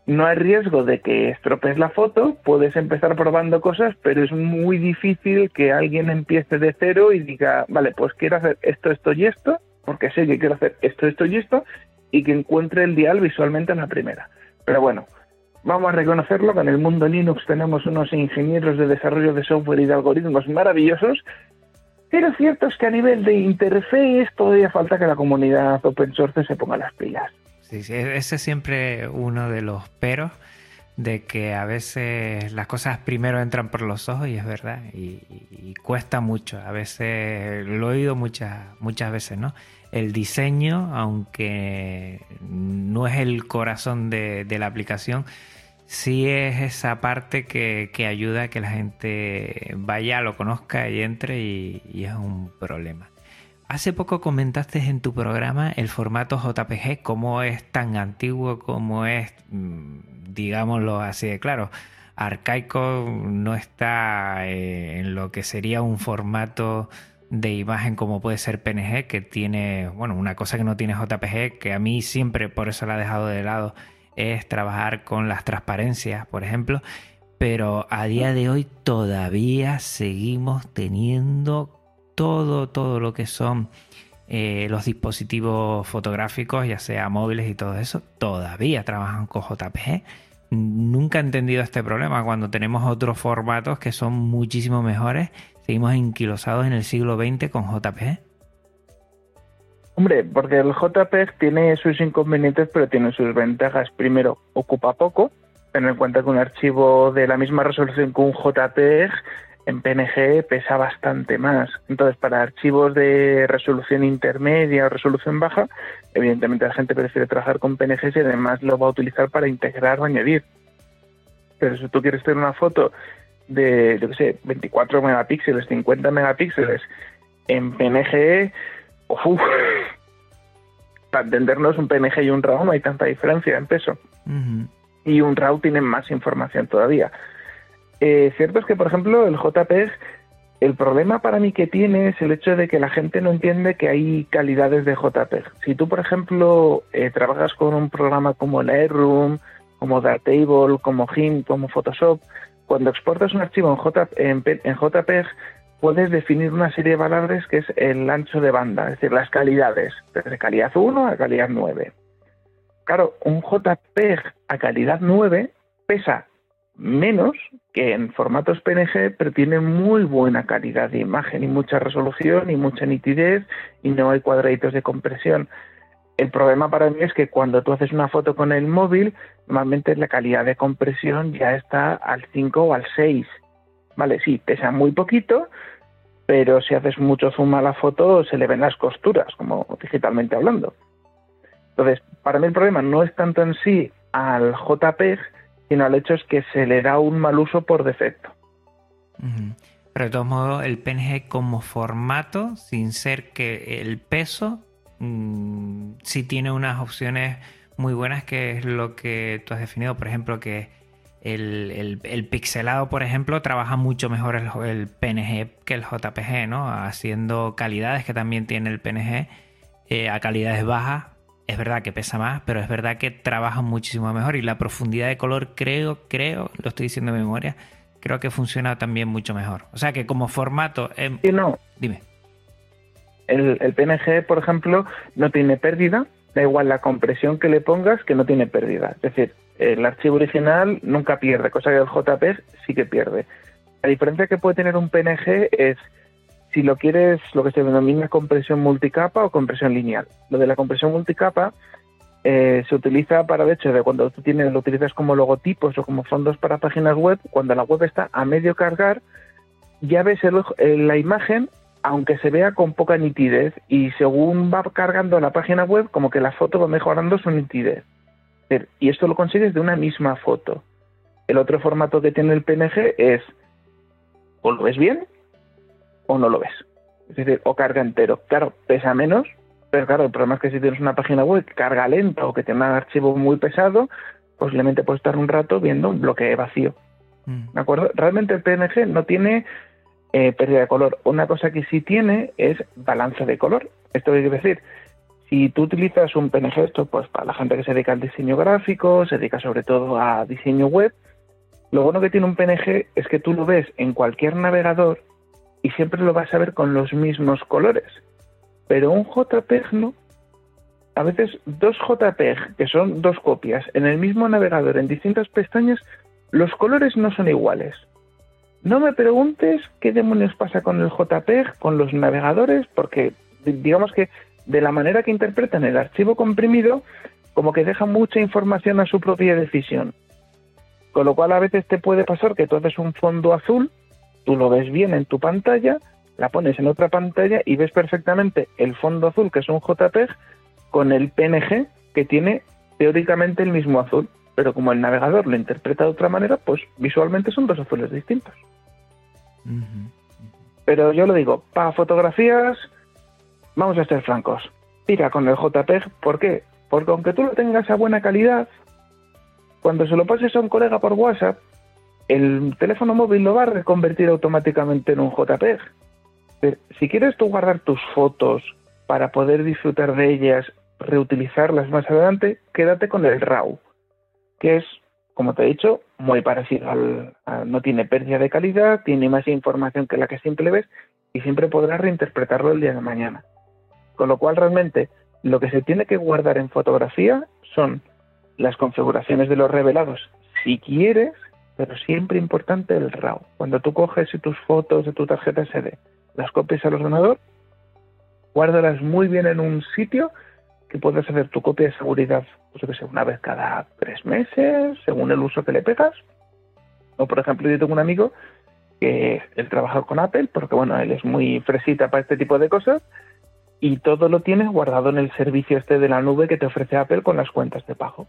no hay riesgo de que estropees la foto, puedes empezar probando cosas, pero es muy difícil que alguien empiece de cero y diga, vale, pues quiero hacer esto, esto y esto, porque sé que quiero hacer esto, esto y esto, y que encuentre el dial visualmente en la primera. Pero bueno, vamos a reconocerlo que en el mundo Linux tenemos unos ingenieros de desarrollo de software y de algoritmos maravillosos, pero cierto es que a nivel de interface todavía falta que la comunidad open source se ponga las pilas. Sí, ese es siempre uno de los peros de que a veces las cosas primero entran por los ojos y es verdad, y, cuesta mucho, a veces lo he oído muchas, muchas veces, ¿no? El diseño, aunque no es el corazón de, la aplicación, sí es esa parte que, ayuda a que la gente vaya, lo conozca y entre y es un problema. Hace poco comentaste en tu programa el formato JPG, cómo es tan antiguo, como es, mm, digámoslo así de claro. arcaico, no está eh, en lo que sería un formato de imagen como puede ser PNG, que tiene, bueno, una cosa que no tiene JPG, que a mí siempre, por eso la he dejado de lado, es trabajar con las transparencias, por ejemplo, pero a día de hoy todavía seguimos teniendo todo, todo lo que son eh, los dispositivos fotográficos, ya sea móviles y todo eso, todavía trabajan con JPG. Nunca he entendido este problema cuando tenemos otros formatos que son muchísimo mejores. Seguimos enquilosados en el siglo XX con JPG. Hombre, porque el JPEG tiene sus inconvenientes, pero tiene sus ventajas. Primero, ocupa poco. Ten en cuenta que un archivo de la misma resolución que un JPEG en PNG pesa bastante más. Entonces, para archivos de resolución intermedia o resolución baja, evidentemente la gente prefiere trabajar con PNG y además lo va a utilizar para integrar o añadir. Pero si tú quieres tener una foto de, yo qué sé, 24 megapíxeles, 50 megapíxeles en PNG, uf, para entendernos un PNG y un RAW no hay tanta diferencia en peso. Y un RAW tiene más información todavía. Eh, cierto es que, por ejemplo, el JPEG, el problema para mí que tiene es el hecho de que la gente no entiende que hay calidades de JPEG. Si tú, por ejemplo, eh, trabajas con un programa como Lightroom, como Darktable, como GIMP, como Photoshop, cuando exportas un archivo en, en, JPEG, puedes definir una serie de valores que es el ancho de banda, es decir, las calidades, desde calidad 1 a calidad 9. Claro, un JPEG a calidad 9 pesa menos que en formatos PNG, pero tiene muy buena calidad de imagen y mucha resolución y mucha nitidez y no hay cuadraditos de compresión. El problema para mí es que cuando tú haces una foto con el móvil, normalmente la calidad de compresión ya está al 5 o al 6. Vale, sí, pesa muy poquito, pero si haces mucho zoom a la foto se le ven las costuras, como digitalmente hablando. Entonces, para mí el problema no es tanto en sí al JPEG, sino al hecho es que se le da un mal uso por defecto. Pero de todos modos, el PNG como formato, sin ser que el peso, mm, sí tiene unas opciones muy buenas, que es lo que tú has definido, por ejemplo, que el, pixelado, por ejemplo, trabaja mucho mejor el, PNG que el JPG, ¿no? Haciendo calidades que también tiene el PNG eh, a calidades bajas es verdad que pesa más, pero es verdad que trabaja muchísimo mejor y la profundidad de color creo, creo, lo estoy diciendo de memoria, creo que funciona también mucho mejor. O sea que como formato... Sí, no. Dime. El, el, PNG, por ejemplo, no tiene pérdida, da igual la compresión que le pongas que no tiene pérdida. Es decir, el archivo original nunca pierde, cosa que el JPEG sí que pierde. La diferencia que puede tener un PNG es si lo quieres, lo que se denomina compresión multicapa o compresión lineal. Lo de la compresión multicapa eh, se utiliza para, de hecho, de cuando tú tienes, lo utilizas como logotipos o como fondos para páginas web, cuando la web está a medio cargar, ya ves la imagen, aunque se vea con poca nitidez, y según va cargando la página web, como que la foto va mejorando su nitidez. Y esto lo consigues de una misma foto. El otro formato que tiene el PNG es, o lo ves bien, o no lo ves. Es decir, o carga entero. Claro, pesa menos, pero claro, el problema es que si tienes una página web que carga lento o que tiene un archivo muy pesado, posiblemente puedes estar un rato viendo un bloque vacío. Mm. ¿De acuerdo? Realmente el PNG no tiene eh, pérdida de color. Una cosa que sí tiene es balance de color. Esto quiere decir, si tú utilizas un PNG, esto pues para la gente que se dedica al diseño gráfico, se dedica sobre todo a diseño web, lo bueno que tiene un PNG es que tú lo ves en cualquier navegador y siempre lo vas a ver con los mismos colores. Pero un JPEG no. A veces dos JPEG, que son dos copias, en el mismo navegador, en distintas pestañas, los colores no son iguales. No me preguntes qué demonios pasa con el JPEG, con los navegadores, porque digamos que de la manera que interpretan el archivo comprimido, como que deja mucha información a su propia decisión. Con lo cual a veces te puede pasar que tú haces un fondo azul tú lo ves bien en tu pantalla, la pones en otra pantalla y ves perfectamente el fondo azul, que es un JPEG, con el PNG, que tiene teóricamente el mismo azul, pero como el navegador lo interpreta de otra manera, pues visualmente son dos azules distintos. Pero yo lo digo, para fotografías, vamos a ser francos, tira con el JPEG, ¿por qué? Porque aunque tú lo tengas a buena calidad, cuando se lo pases a un colega por WhatsApp, el teléfono móvil lo va a reconvertir automáticamente en un JPEG. Si quieres tú guardar tus fotos para poder disfrutar de ellas, reutilizarlas más adelante, quédate con el RAW, que es, como te he dicho, muy parecido al, no tiene pérdida de calidad, tiene más información que la que siempre ves y siempre podrás reinterpretarlo el día de mañana. Con lo cual realmente lo que se tiene que guardar en fotografía son las configuraciones de los revelados, si quieres, pero siempre importante el RAW. Cuando tú coges tus fotos de tu tarjeta SD, las copias al ordenador, guárdalas muy bien en un sitio que puedas hacer tu copia de seguridad, pues que sé, una vez cada tres meses, según el uso que le pegas. O por ejemplo, yo tengo un amigo que él trabaja con Apple, porque bueno, él es muy fresita para este tipo de cosas, y todo lo tienes guardado en el servicio este de la nube que te ofrece Apple con las cuentas de pago.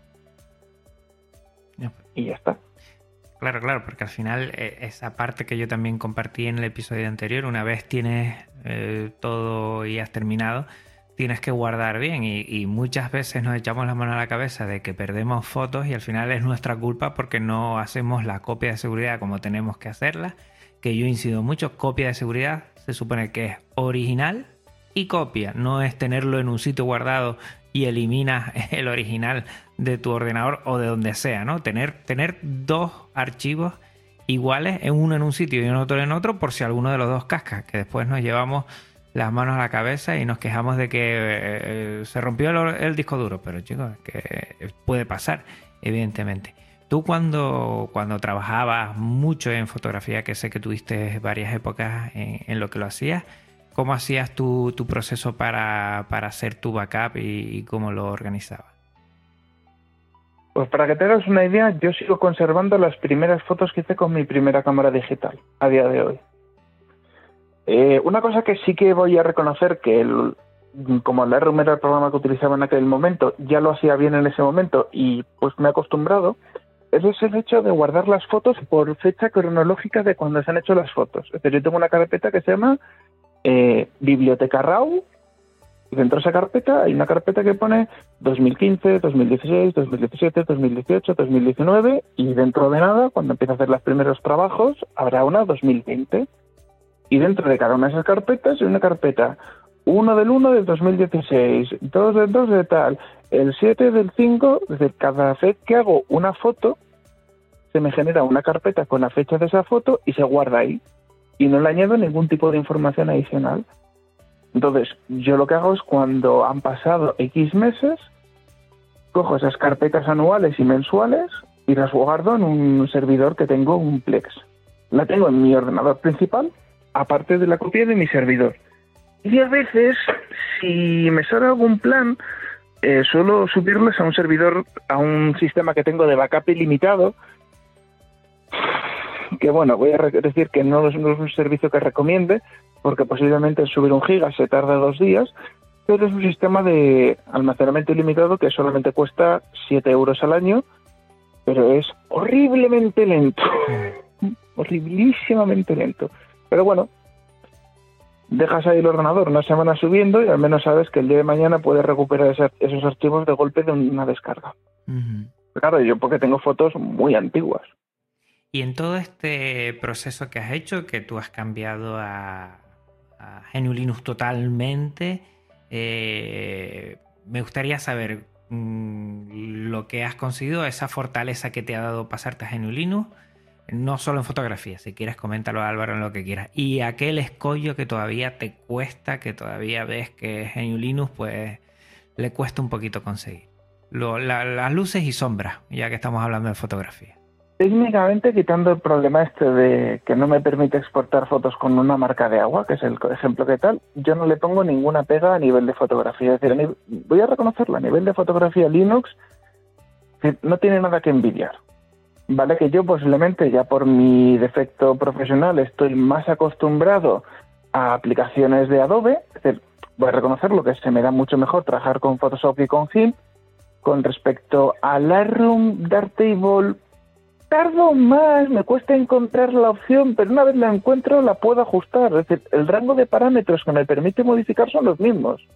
Y ya está. Claro, claro, porque al final eh, esa parte que yo también compartí en el episodio anterior, una vez tienes eh, todo y has terminado, tienes que guardar bien. Y, muchas veces nos echamos la mano a la cabeza de que perdemos fotos y al final es nuestra culpa porque no hacemos la copia de seguridad como tenemos que hacerla, que yo incido mucho, copia de seguridad se supone que es original y copia, no es tenerlo en un sitio guardado y eliminas el original de tu ordenador o de donde sea, ¿no? Tener, tener dos archivos iguales, en uno en un sitio y en otro en otro, por si alguno de los dos casca, que después nos llevamos las manos a la cabeza y nos quejamos de que eh, eh, se rompió el, disco duro, pero chicos, que puede pasar, evidentemente. Tú cuando, cuando trabajabas mucho en fotografía, que sé que tuviste varias épocas en, lo que lo hacías, ¿cómo hacías tu, tu proceso para, hacer tu backup y cómo lo organizabas? Pues para que te hagas una idea, yo sigo conservando las primeras fotos que hice con mi primera cámara digital a día de hoy. Eh, una cosa que sí que voy a reconocer que el, como el RM era el programa que utilizaba en aquel momento, ya lo hacía bien en ese momento y pues me he acostumbrado, es el hecho de guardar las fotos por fecha cronológica de cuando se han hecho las fotos. Es decir, yo tengo una carpeta que se llama eh, Biblioteca RAW y dentro de esa carpeta hay una carpeta que pone 2015, 2016, 2017, 2018, 2019 y dentro de nada, cuando empiece a hacer los primeros trabajos, habrá una 2020. Y dentro de cada una de esas carpetas hay una carpeta 1 del 1 del 2016, 2 del 2 de tal, el 7 del 5, desde cada vez que hago una foto, se me genera una carpeta con la fecha de esa foto y se guarda ahí. Y no le añado ningún tipo de información adicional. Entonces, yo lo que hago es cuando han pasado X meses, cojo esas carpetas anuales y mensuales y las guardo en un servidor que tengo, un Plex. La tengo en mi ordenador principal, aparte de la copia de mi servidor. Y a veces, si me sale algún plan, eh, suelo subirles a un servidor, a un sistema que tengo de backup ilimitado, que bueno, voy a decir que no es un servicio que recomiende, porque posiblemente subir un giga se tarda dos días, pero es un sistema de almacenamiento ilimitado que solamente cuesta 7 euros al año, pero es horriblemente lento, horriblísimamente lento. Pero bueno, dejas ahí el ordenador una semana subiendo y al menos sabes que el día de mañana puedes recuperar esos archivos de golpe de una descarga. Claro, yo porque tengo fotos muy antiguas. Y en todo este proceso que has hecho, que tú has cambiado a, a Linux totalmente. Eh, me gustaría saber mm, lo que has conseguido, esa fortaleza que te ha dado pasarte a GNU Linux, no solo en fotografía, si quieres coméntalo Álvaro en lo que quieras, y aquel escollo que todavía te cuesta, que todavía ves que GNU Linux pues le cuesta un poquito conseguir. las luces y sombras, ya que estamos hablando de fotografía. Técnicamente, quitando el problema este de que no me permite exportar fotos con una marca de agua, que es el ejemplo que tal, yo no le pongo ninguna pega a nivel de fotografía. Es decir, voy a reconocerlo, a nivel de fotografía Linux no tiene nada que envidiar. Vale que yo posiblemente ya por mi defecto profesional estoy más acostumbrado a aplicaciones de Adobe, es decir, voy a reconocerlo que se me da mucho mejor trabajar con Photoshop y con GIMP. Con respecto a Lightroom, Darktable, tardo más, me cuesta encontrar la opción, pero una vez la encuentro la puedo ajustar. Es decir, el rango de parámetros que me permite modificar son los mismos.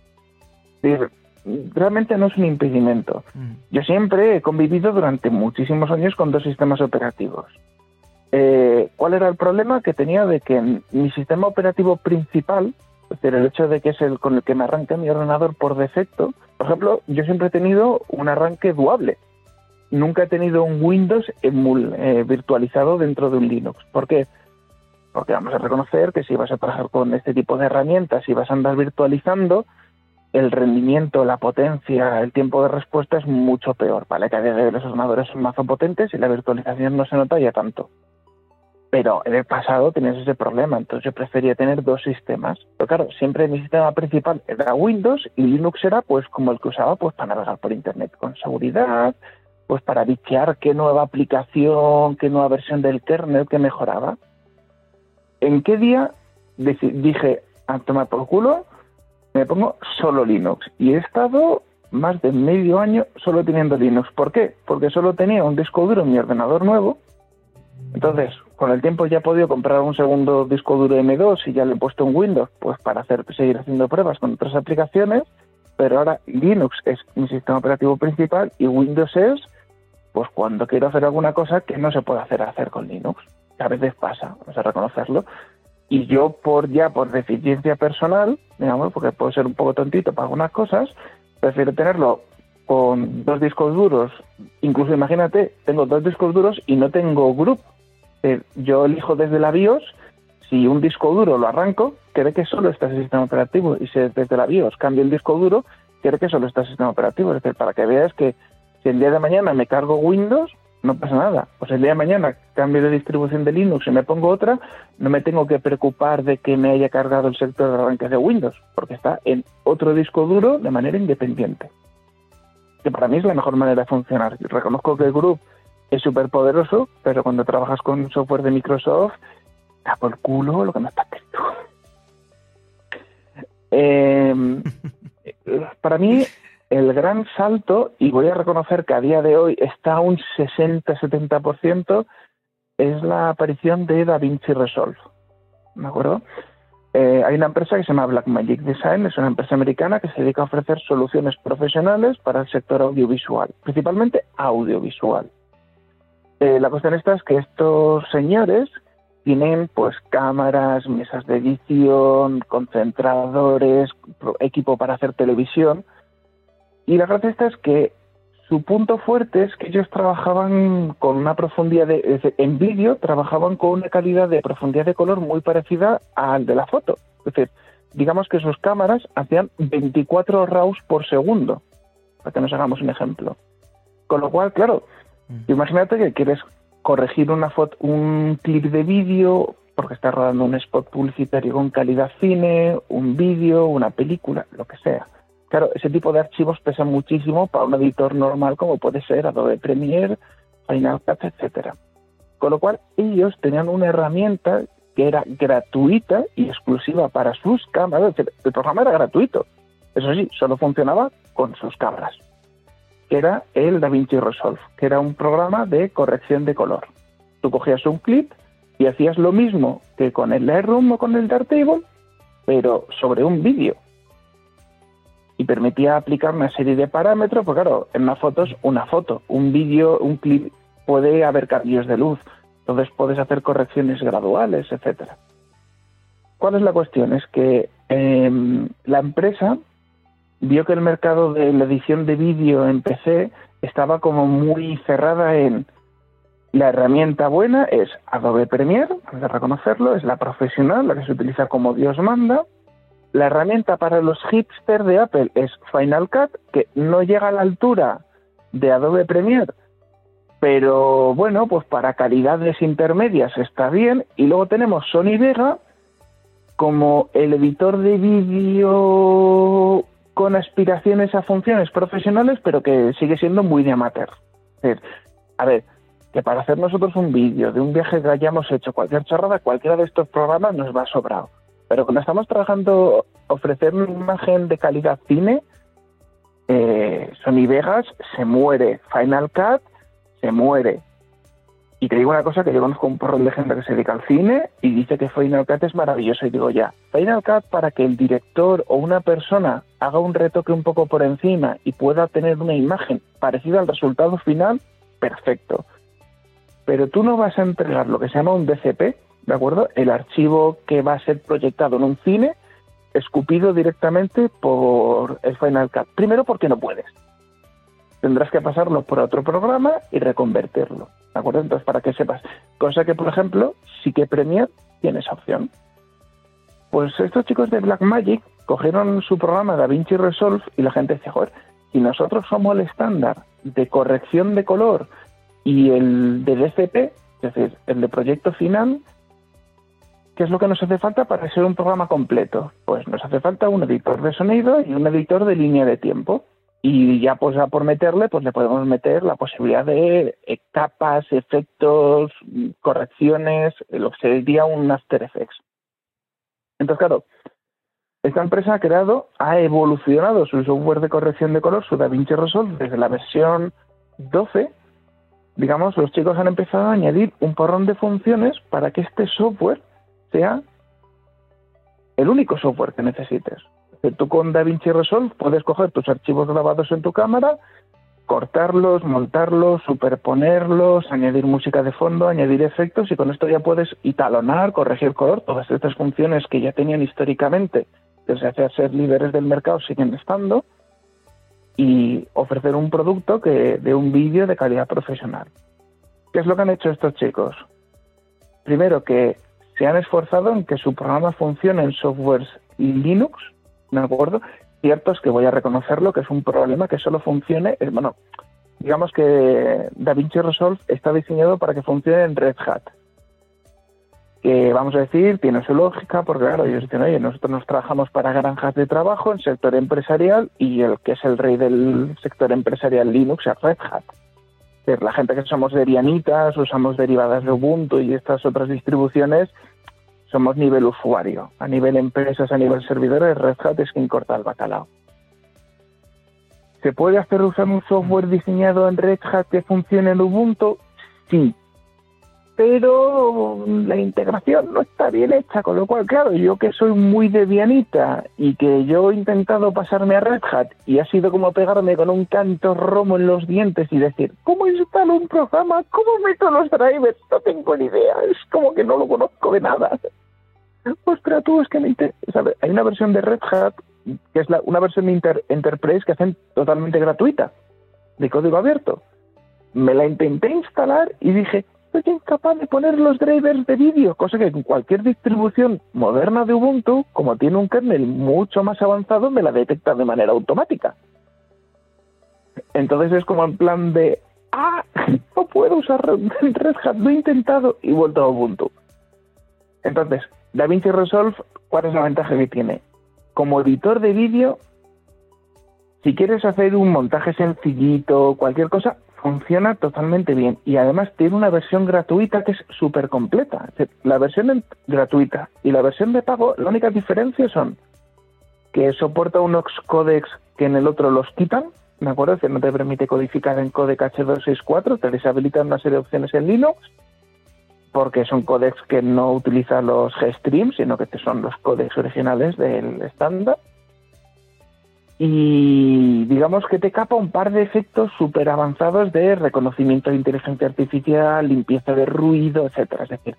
realmente no es un impedimento. Mm. Yo siempre he convivido durante muchísimos años con dos sistemas operativos. eh, ¿cuál era el problema que tenía de que mi sistema operativo principal, es decir, el hecho de que es el con el que me arranca mi ordenador por defecto, por ejemplo, yo siempre he tenido un arranque duable. Nunca he tenido un Windows eh, virtualizado dentro de un Linux. ¿Por qué? Porque vamos a reconocer que si vas a trabajar con este tipo de herramientas y vas a andar virtualizando, el rendimiento, la potencia, el tiempo de respuesta es mucho peor, ¿vale? Que a día de hoy los ordenadores son más potentes y la virtualización no se nota ya tanto. Pero en el pasado tenías ese problema, entonces yo prefería tener dos sistemas. Pero claro, siempre mi sistema principal era Windows y Linux era pues como el que usaba pues para navegar por internet con seguridad, pues para bichear qué nueva aplicación, qué nueva versión del kernel que mejoraba. ¿En qué día dije, a tomar por culo, me pongo solo Linux? Y he estado más de medio año solo teniendo Linux. ¿Por qué? Porque solo tenía un disco duro en mi ordenador nuevo. Entonces, con el tiempo ya he podido comprar un segundo disco duro M2 y ya le he puesto un Windows, pues para hacer seguir haciendo pruebas con otras aplicaciones. Pero ahora Linux es mi sistema operativo principal y Windows es, pues cuando quiero hacer alguna cosa que no se puede hacer hacer con Linux a veces pasa, vamos a reconocerlo. Y yo, por ya por deficiencia personal, digamos, porque puedo ser un poco tontito para algunas cosas, prefiero tenerlo con dos discos duros. Incluso imagínate, tengo dos discos duros y no tengo group. Eh, yo elijo desde la BIOS, si un disco duro lo arranco, quiere que solo está ese sistema operativo. Y si desde la BIOS cambio el disco duro, quiere que solo está ese sistema operativo. Es decir, para que veas que si el día de mañana me cargo Windows, no pasa nada. Pues el día de mañana cambio de distribución de Linux y me pongo otra, no me tengo que preocupar de que me haya cargado el sector de arranque de Windows, porque está en otro disco duro de manera independiente. Que para mí es la mejor manera de funcionar. reconozco que el Group es súper poderoso, pero cuando trabajas con software de Microsoft, da por culo lo que me está escrito. Eh, para mí, el gran salto, y voy a reconocer que a día de hoy está un 60-70%, es la aparición de DaVinci Resolve. ¿De acuerdo? Eh, hay una empresa que se llama Blackmagic Design, es una empresa americana que se dedica a ofrecer soluciones profesionales para el sector audiovisual, principalmente audiovisual. Eh, la cuestión esta es que estos señores tienen pues cámaras, mesas de edición, concentradores, equipo para hacer televisión, y la gracia esta es que su punto fuerte es que ellos trabajaban con una profundidad de, en vídeo, trabajaban con una calidad de profundidad de color muy parecida al de la foto. Es decir, digamos que sus cámaras hacían 24 RAWs por segundo, para que nos hagamos un ejemplo. Con lo cual, claro, mm. imagínate que quieres corregir una foto, un clip de vídeo porque estás rodando un spot publicitario con calidad cine, un vídeo, una película, lo que sea. Claro, ese tipo de archivos pesan muchísimo para un editor normal como puede ser Adobe Premiere, Final Cut, etcétera. Con lo cual ellos tenían una herramienta que era gratuita y exclusiva para sus cámaras. El programa era gratuito. Eso sí, solo funcionaba con sus cámaras. Que era el DaVinci Resolve, que era un programa de corrección de color. Tú cogías un clip y hacías lo mismo que con el Lightroom o con el Darktable, pero sobre un vídeo y permitía aplicar una serie de parámetros, pues claro, en una foto es una foto, un vídeo, un clip, puede haber cambios de luz, entonces puedes hacer correcciones graduales, etcétera. ¿Cuál es la cuestión? Es que em, la empresa vio que el mercado de la edición de vídeo en PC estaba como muy cerrada en la herramienta buena es Adobe Premiere, hay que reconocerlo, es la profesional, la que se utiliza como Dios manda, la herramienta para los hipsters de Apple es Final Cut, que no llega a la altura de Adobe Premiere, pero bueno, pues para calidades intermedias está bien. Y luego tenemos Sony Vega como el editor de vídeo con aspiraciones a funciones profesionales, pero que sigue siendo muy de amateur. a ver, que para hacer nosotros un vídeo de un viaje que hayamos hecho, cualquier chorrada, cualquiera de estos programas nos va sobrado. Pero cuando estamos trabajando ofrecer una imagen de calidad cine, eh, Sony Vegas se muere, Final Cut se muere. Y te digo una cosa, que yo conozco un porro de gente que se dedica al cine y dice que Final Cut es maravilloso. Y digo ya, Final Cut para que el director o una persona haga un retoque un poco por encima y pueda tener una imagen parecida al resultado final, perfecto. pero tú no vas a entregar lo que se llama un DCP, ¿de acuerdo? El archivo que va a ser proyectado en un cine, escupido directamente por el Final Cut. Primero porque no puedes. Tendrás que pasarlo por otro programa y reconvertirlo, ¿de acuerdo? Entonces, para que sepas. Cosa que, por ejemplo, sí que Premiere tiene esa opción. Pues estos chicos de Blackmagic cogieron su programa DaVinci Resolve y la gente dice, joder, si nosotros somos el estándar de corrección de color y el de DCP, es decir, el de proyecto final, ¿qué es lo que nos hace falta para ser un programa completo? Pues nos hace falta un editor de sonido y un editor de línea de tiempo. Y ya pues por meterle, pues le podemos meter la posibilidad de eh, capas, efectos, correcciones, lo que sería un After Effects. Entonces, claro, esta empresa ha creado, ha evolucionado su software de corrección de color, su DaVinci Resolve, desde la versión 12 digamos, los chicos han empezado a añadir un porrón de funciones para que este software sea el único software que necesites. Tú con DaVinci Resolve puedes coger tus archivos grabados en tu cámara, cortarlos, montarlos, superponerlos, añadir música de fondo, añadir efectos y con esto ya puedes italonar, corregir color, todas estas funciones que ya tenían históricamente desde hace ser líderes del mercado siguen estando y ofrecer un producto que de un vídeo de calidad profesional. ¿Qué es lo que han hecho estos chicos? Primero que se han esforzado en que su programa funcione en softwares Linux, ¿de acuerdo? Cierto es que voy a reconocerlo, que es un problema que solo funcione, bueno, digamos que DaVinci Resolve está diseñado para que funcione en Red Hat que vamos a decir tiene su lógica, porque claro, ellos dicen, oye, nosotros nos trabajamos para granjas de trabajo en sector empresarial y el que es el rey del sector empresarial Linux es Red Hat. La gente que somos derianitas, usamos derivadas de Ubuntu y estas otras distribuciones, somos nivel usuario. A nivel empresas, a nivel servidores, Red Hat es quien corta el bacalao. ¿Se puede hacer usar un software diseñado en Red Hat que funcione en Ubuntu? Sí, pero la integración no está bien hecha, con lo cual, claro, yo que soy muy debianita y que yo he intentado pasarme a Red Hat y ha sido como pegarme con un canto romo en los dientes y decir, ¿cómo instalo un programa? ¿Cómo meto los drivers? No tengo ni idea, es como que no lo conozco de nada. Ostras, tú es que me ¿sabes? Hay una versión de Red Hat que es la, una versión de Inter Enterprise que hacen totalmente gratuita, de código abierto. Me la intenté instalar y dije, soy incapaz de poner los drivers de vídeo, cosa que en cualquier distribución moderna de Ubuntu, como tiene un kernel mucho más avanzado, me la detecta de manera automática. Entonces es como en plan de, ah, no puedo usar Red Hat, lo he intentado y vuelto a Ubuntu. Entonces, DaVinci Resolve, ¿cuál es la ventaja que tiene? Como editor de vídeo, si quieres hacer un montaje sencillito, cualquier cosa, funciona totalmente bien y además tiene una versión gratuita que es súper completa. La versión gratuita y la versión de pago, la única diferencia son que soporta unos códex que en el otro los quitan, ¿de acuerdo? Que no te permite codificar en códec H264, te deshabilitan una serie de opciones en Linux, porque son códex que no utilizan los Gstream, sino que son los códex originales del estándar y digamos que te capa un par de efectos súper avanzados de reconocimiento de inteligencia artificial, limpieza de ruido, etcétera. Es decir,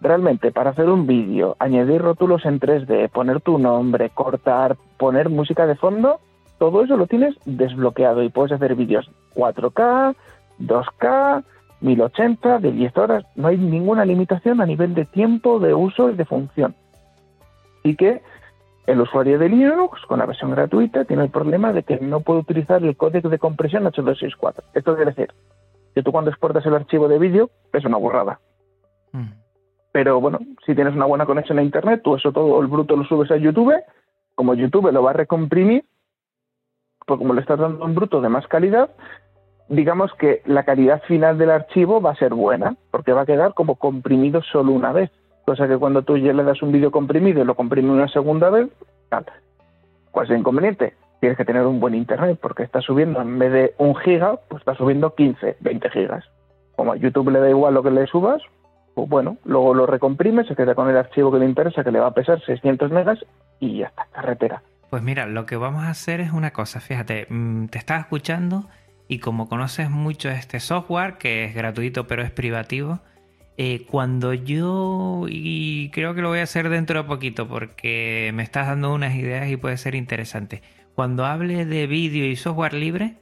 realmente para hacer un vídeo, añadir rótulos en 3D, poner tu nombre, cortar, poner música de fondo, todo eso lo tienes desbloqueado y puedes hacer vídeos 4K, 2K, 1080, de 10 horas, no hay ninguna limitación a nivel de tiempo, de uso y de función. Y que el usuario de Linux, con la versión gratuita, tiene el problema de que no puede utilizar el código de compresión H264. Esto quiere decir que tú cuando exportas el archivo de vídeo es una borrada. Mm. Pero bueno, si tienes una buena conexión a Internet, tú eso todo, el bruto lo subes a YouTube, como YouTube lo va a recomprimir, pues como le estás dando un bruto de más calidad, digamos que la calidad final del archivo va a ser buena, porque va a quedar como comprimido solo una vez. Cosa que cuando tú ya le das un vídeo comprimido y lo comprime una segunda vez, tal. ¿Cuál es el inconveniente? Tienes que tener un buen internet porque está subiendo en vez de un giga, pues está subiendo 15, 20 gigas. Como a YouTube le da igual lo que le subas, pues bueno, luego lo recomprime, se queda con el archivo que le interesa, que le va a pesar 600 megas y ya está, carretera. Pues mira, lo que vamos a hacer es una cosa, fíjate, mm, te estaba escuchando y como conoces mucho este software, que es gratuito pero es privativo, eh, cuando yo, y creo que lo voy a hacer dentro de poquito porque me estás dando unas ideas y puede ser interesante, cuando hable de vídeo y software libre,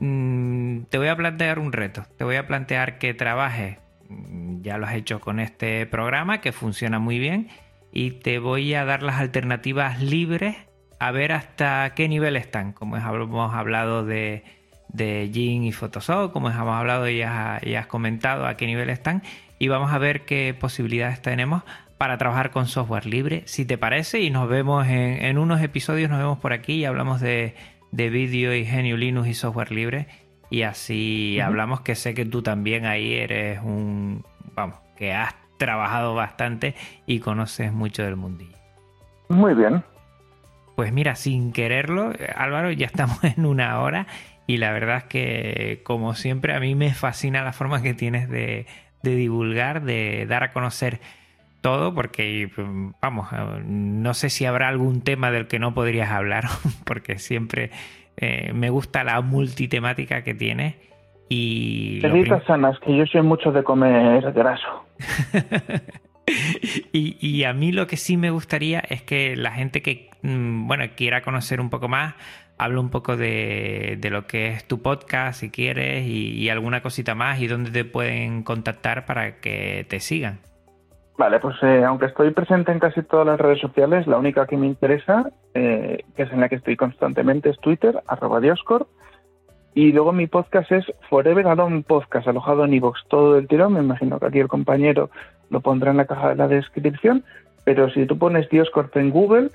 mm, te voy a plantear un reto, te voy a plantear que trabajes, mm, ya lo has hecho con este programa que funciona muy bien, y te voy a dar las alternativas libres a ver hasta qué nivel están, como hemos hablado de de Jin y Photoshop, como hemos hablado y has, comentado a qué nivel están, y vamos a ver qué posibilidades tenemos para trabajar con software libre, si te parece, y nos vemos en, unos episodios, nos vemos por aquí y hablamos de, de vídeo y genio Linux y software libre, y así hablamos que sé que tú también ahí eres un, vamos, que has trabajado bastante y conoces mucho del mundillo. Muy bien. Pues mira, sin quererlo, Álvaro, ya estamos en una hora y la verdad es que, como siempre, a mí me fascina la forma que tienes de, divulgar, de dar a conocer todo, porque, vamos, no sé si habrá algún tema del que no podrías hablar, porque siempre eh, me gusta la multitemática que tienes. Y Te sanas, que yo soy mucho de comer graso. y, y, a mí lo que sí me gustaría es que la gente que, mm, bueno, quiera conocer un poco más, habla un poco de, lo que es tu podcast, si quieres, y, alguna cosita más, y dónde te pueden contactar para que te sigan. Vale, pues eh, aunque estoy presente en casi todas las redes sociales, la única que me interesa, eh, que es en la que estoy constantemente, es Twitter, arroba Dioscor. Y luego mi podcast es Forever Alone Podcast, alojado en iVoox todo el tirón. Me imagino que aquí el compañero lo pondrá en la caja de la descripción. Pero si tú pones Dioscorp en Google,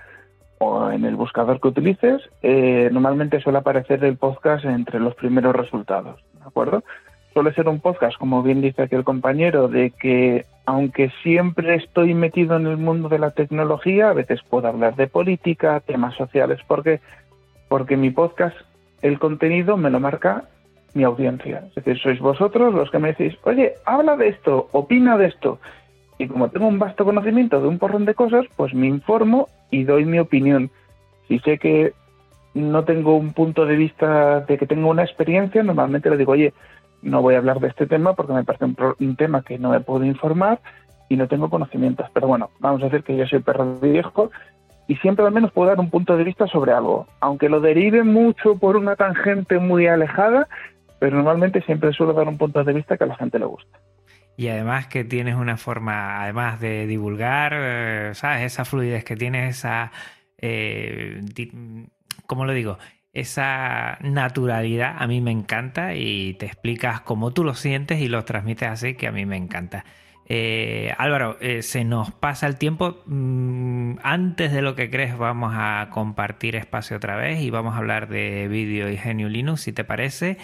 o en el buscador que utilices, eh, normalmente suele aparecer el podcast entre los primeros resultados, ¿de acuerdo? Suele ser un podcast, como bien dice aquí el compañero, de que aunque siempre estoy metido en el mundo de la tecnología, a veces puedo hablar de política, temas sociales, porque porque mi podcast, el contenido me lo marca mi audiencia. Es decir, sois vosotros los que me decís, oye, habla de esto, opina de esto. Y como tengo un vasto conocimiento de un porrón de cosas, pues me informo y doy mi opinión. Si sé que no tengo un punto de vista de que tengo una experiencia, normalmente le digo, oye, no voy a hablar de este tema porque me parece un, tema que no me puedo informar y no tengo conocimientos. Pero bueno, vamos a decir que yo soy perro viejo y siempre al menos puedo dar un punto de vista sobre algo, aunque lo derive mucho por una tangente muy alejada, pero normalmente siempre suelo dar un punto de vista que a la gente le gusta y además que tienes una forma, además de divulgar, eh, ¿sabes? Esa fluidez que tienes, esa, eh, ¿cómo lo digo? Esa naturalidad a mí me encanta y te explicas cómo tú lo sientes y lo transmites así que a mí me encanta. Eh, Álvaro, se nos pasa el tiempo. Mm, antes de lo que crees, vamos a compartir espacio otra vez y vamos a hablar de vídeo y Genio Linux, si te parece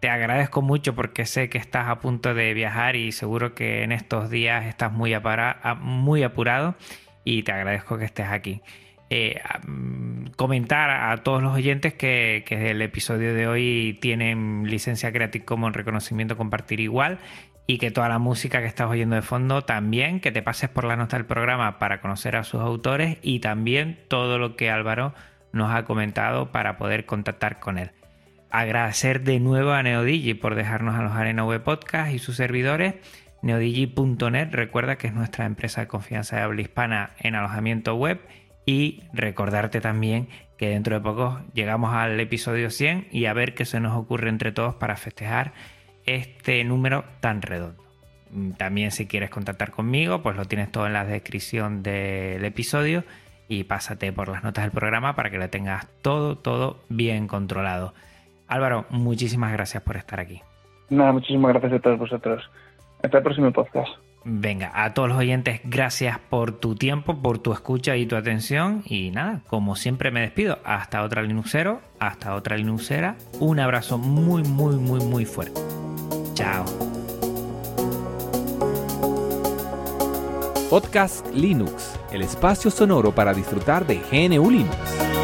te agradezco mucho porque sé que estás a punto de viajar y seguro que en estos días estás muy, muy apurado y te agradezco que estés aquí. Eh, comentar a todos los oyentes que, el episodio de hoy tiene licencia Creative Commons reconocimiento compartir igual y que toda la música que estás oyendo de fondo también, que te pases por la nota del programa para conocer a sus autores y también todo lo que Álvaro nos ha comentado para poder contactar con él agradecer de nuevo a Neodigi por dejarnos alojar en V Podcast y sus servidores. Neodigi.net, recuerda que es nuestra empresa de confianza de habla hispana en alojamiento web. Y recordarte también que dentro de poco llegamos al episodio 100 y a ver qué se nos ocurre entre todos para festejar este número tan redondo. También si quieres contactar conmigo, pues lo tienes todo en la descripción del episodio y pásate por las notas del programa para que lo tengas todo, todo bien controlado. Álvaro, muchísimas gracias por estar aquí. Nada, muchísimas gracias a todos vosotros. Hasta el próximo podcast. Venga, a todos los oyentes, gracias por tu tiempo, por tu escucha y tu atención. Y nada, como siempre me despido. Hasta otra Linuxero, hasta otra Linuxera. Un abrazo muy, muy, muy, muy fuerte. Chao. Podcast Linux, el espacio sonoro para disfrutar de GNU Linux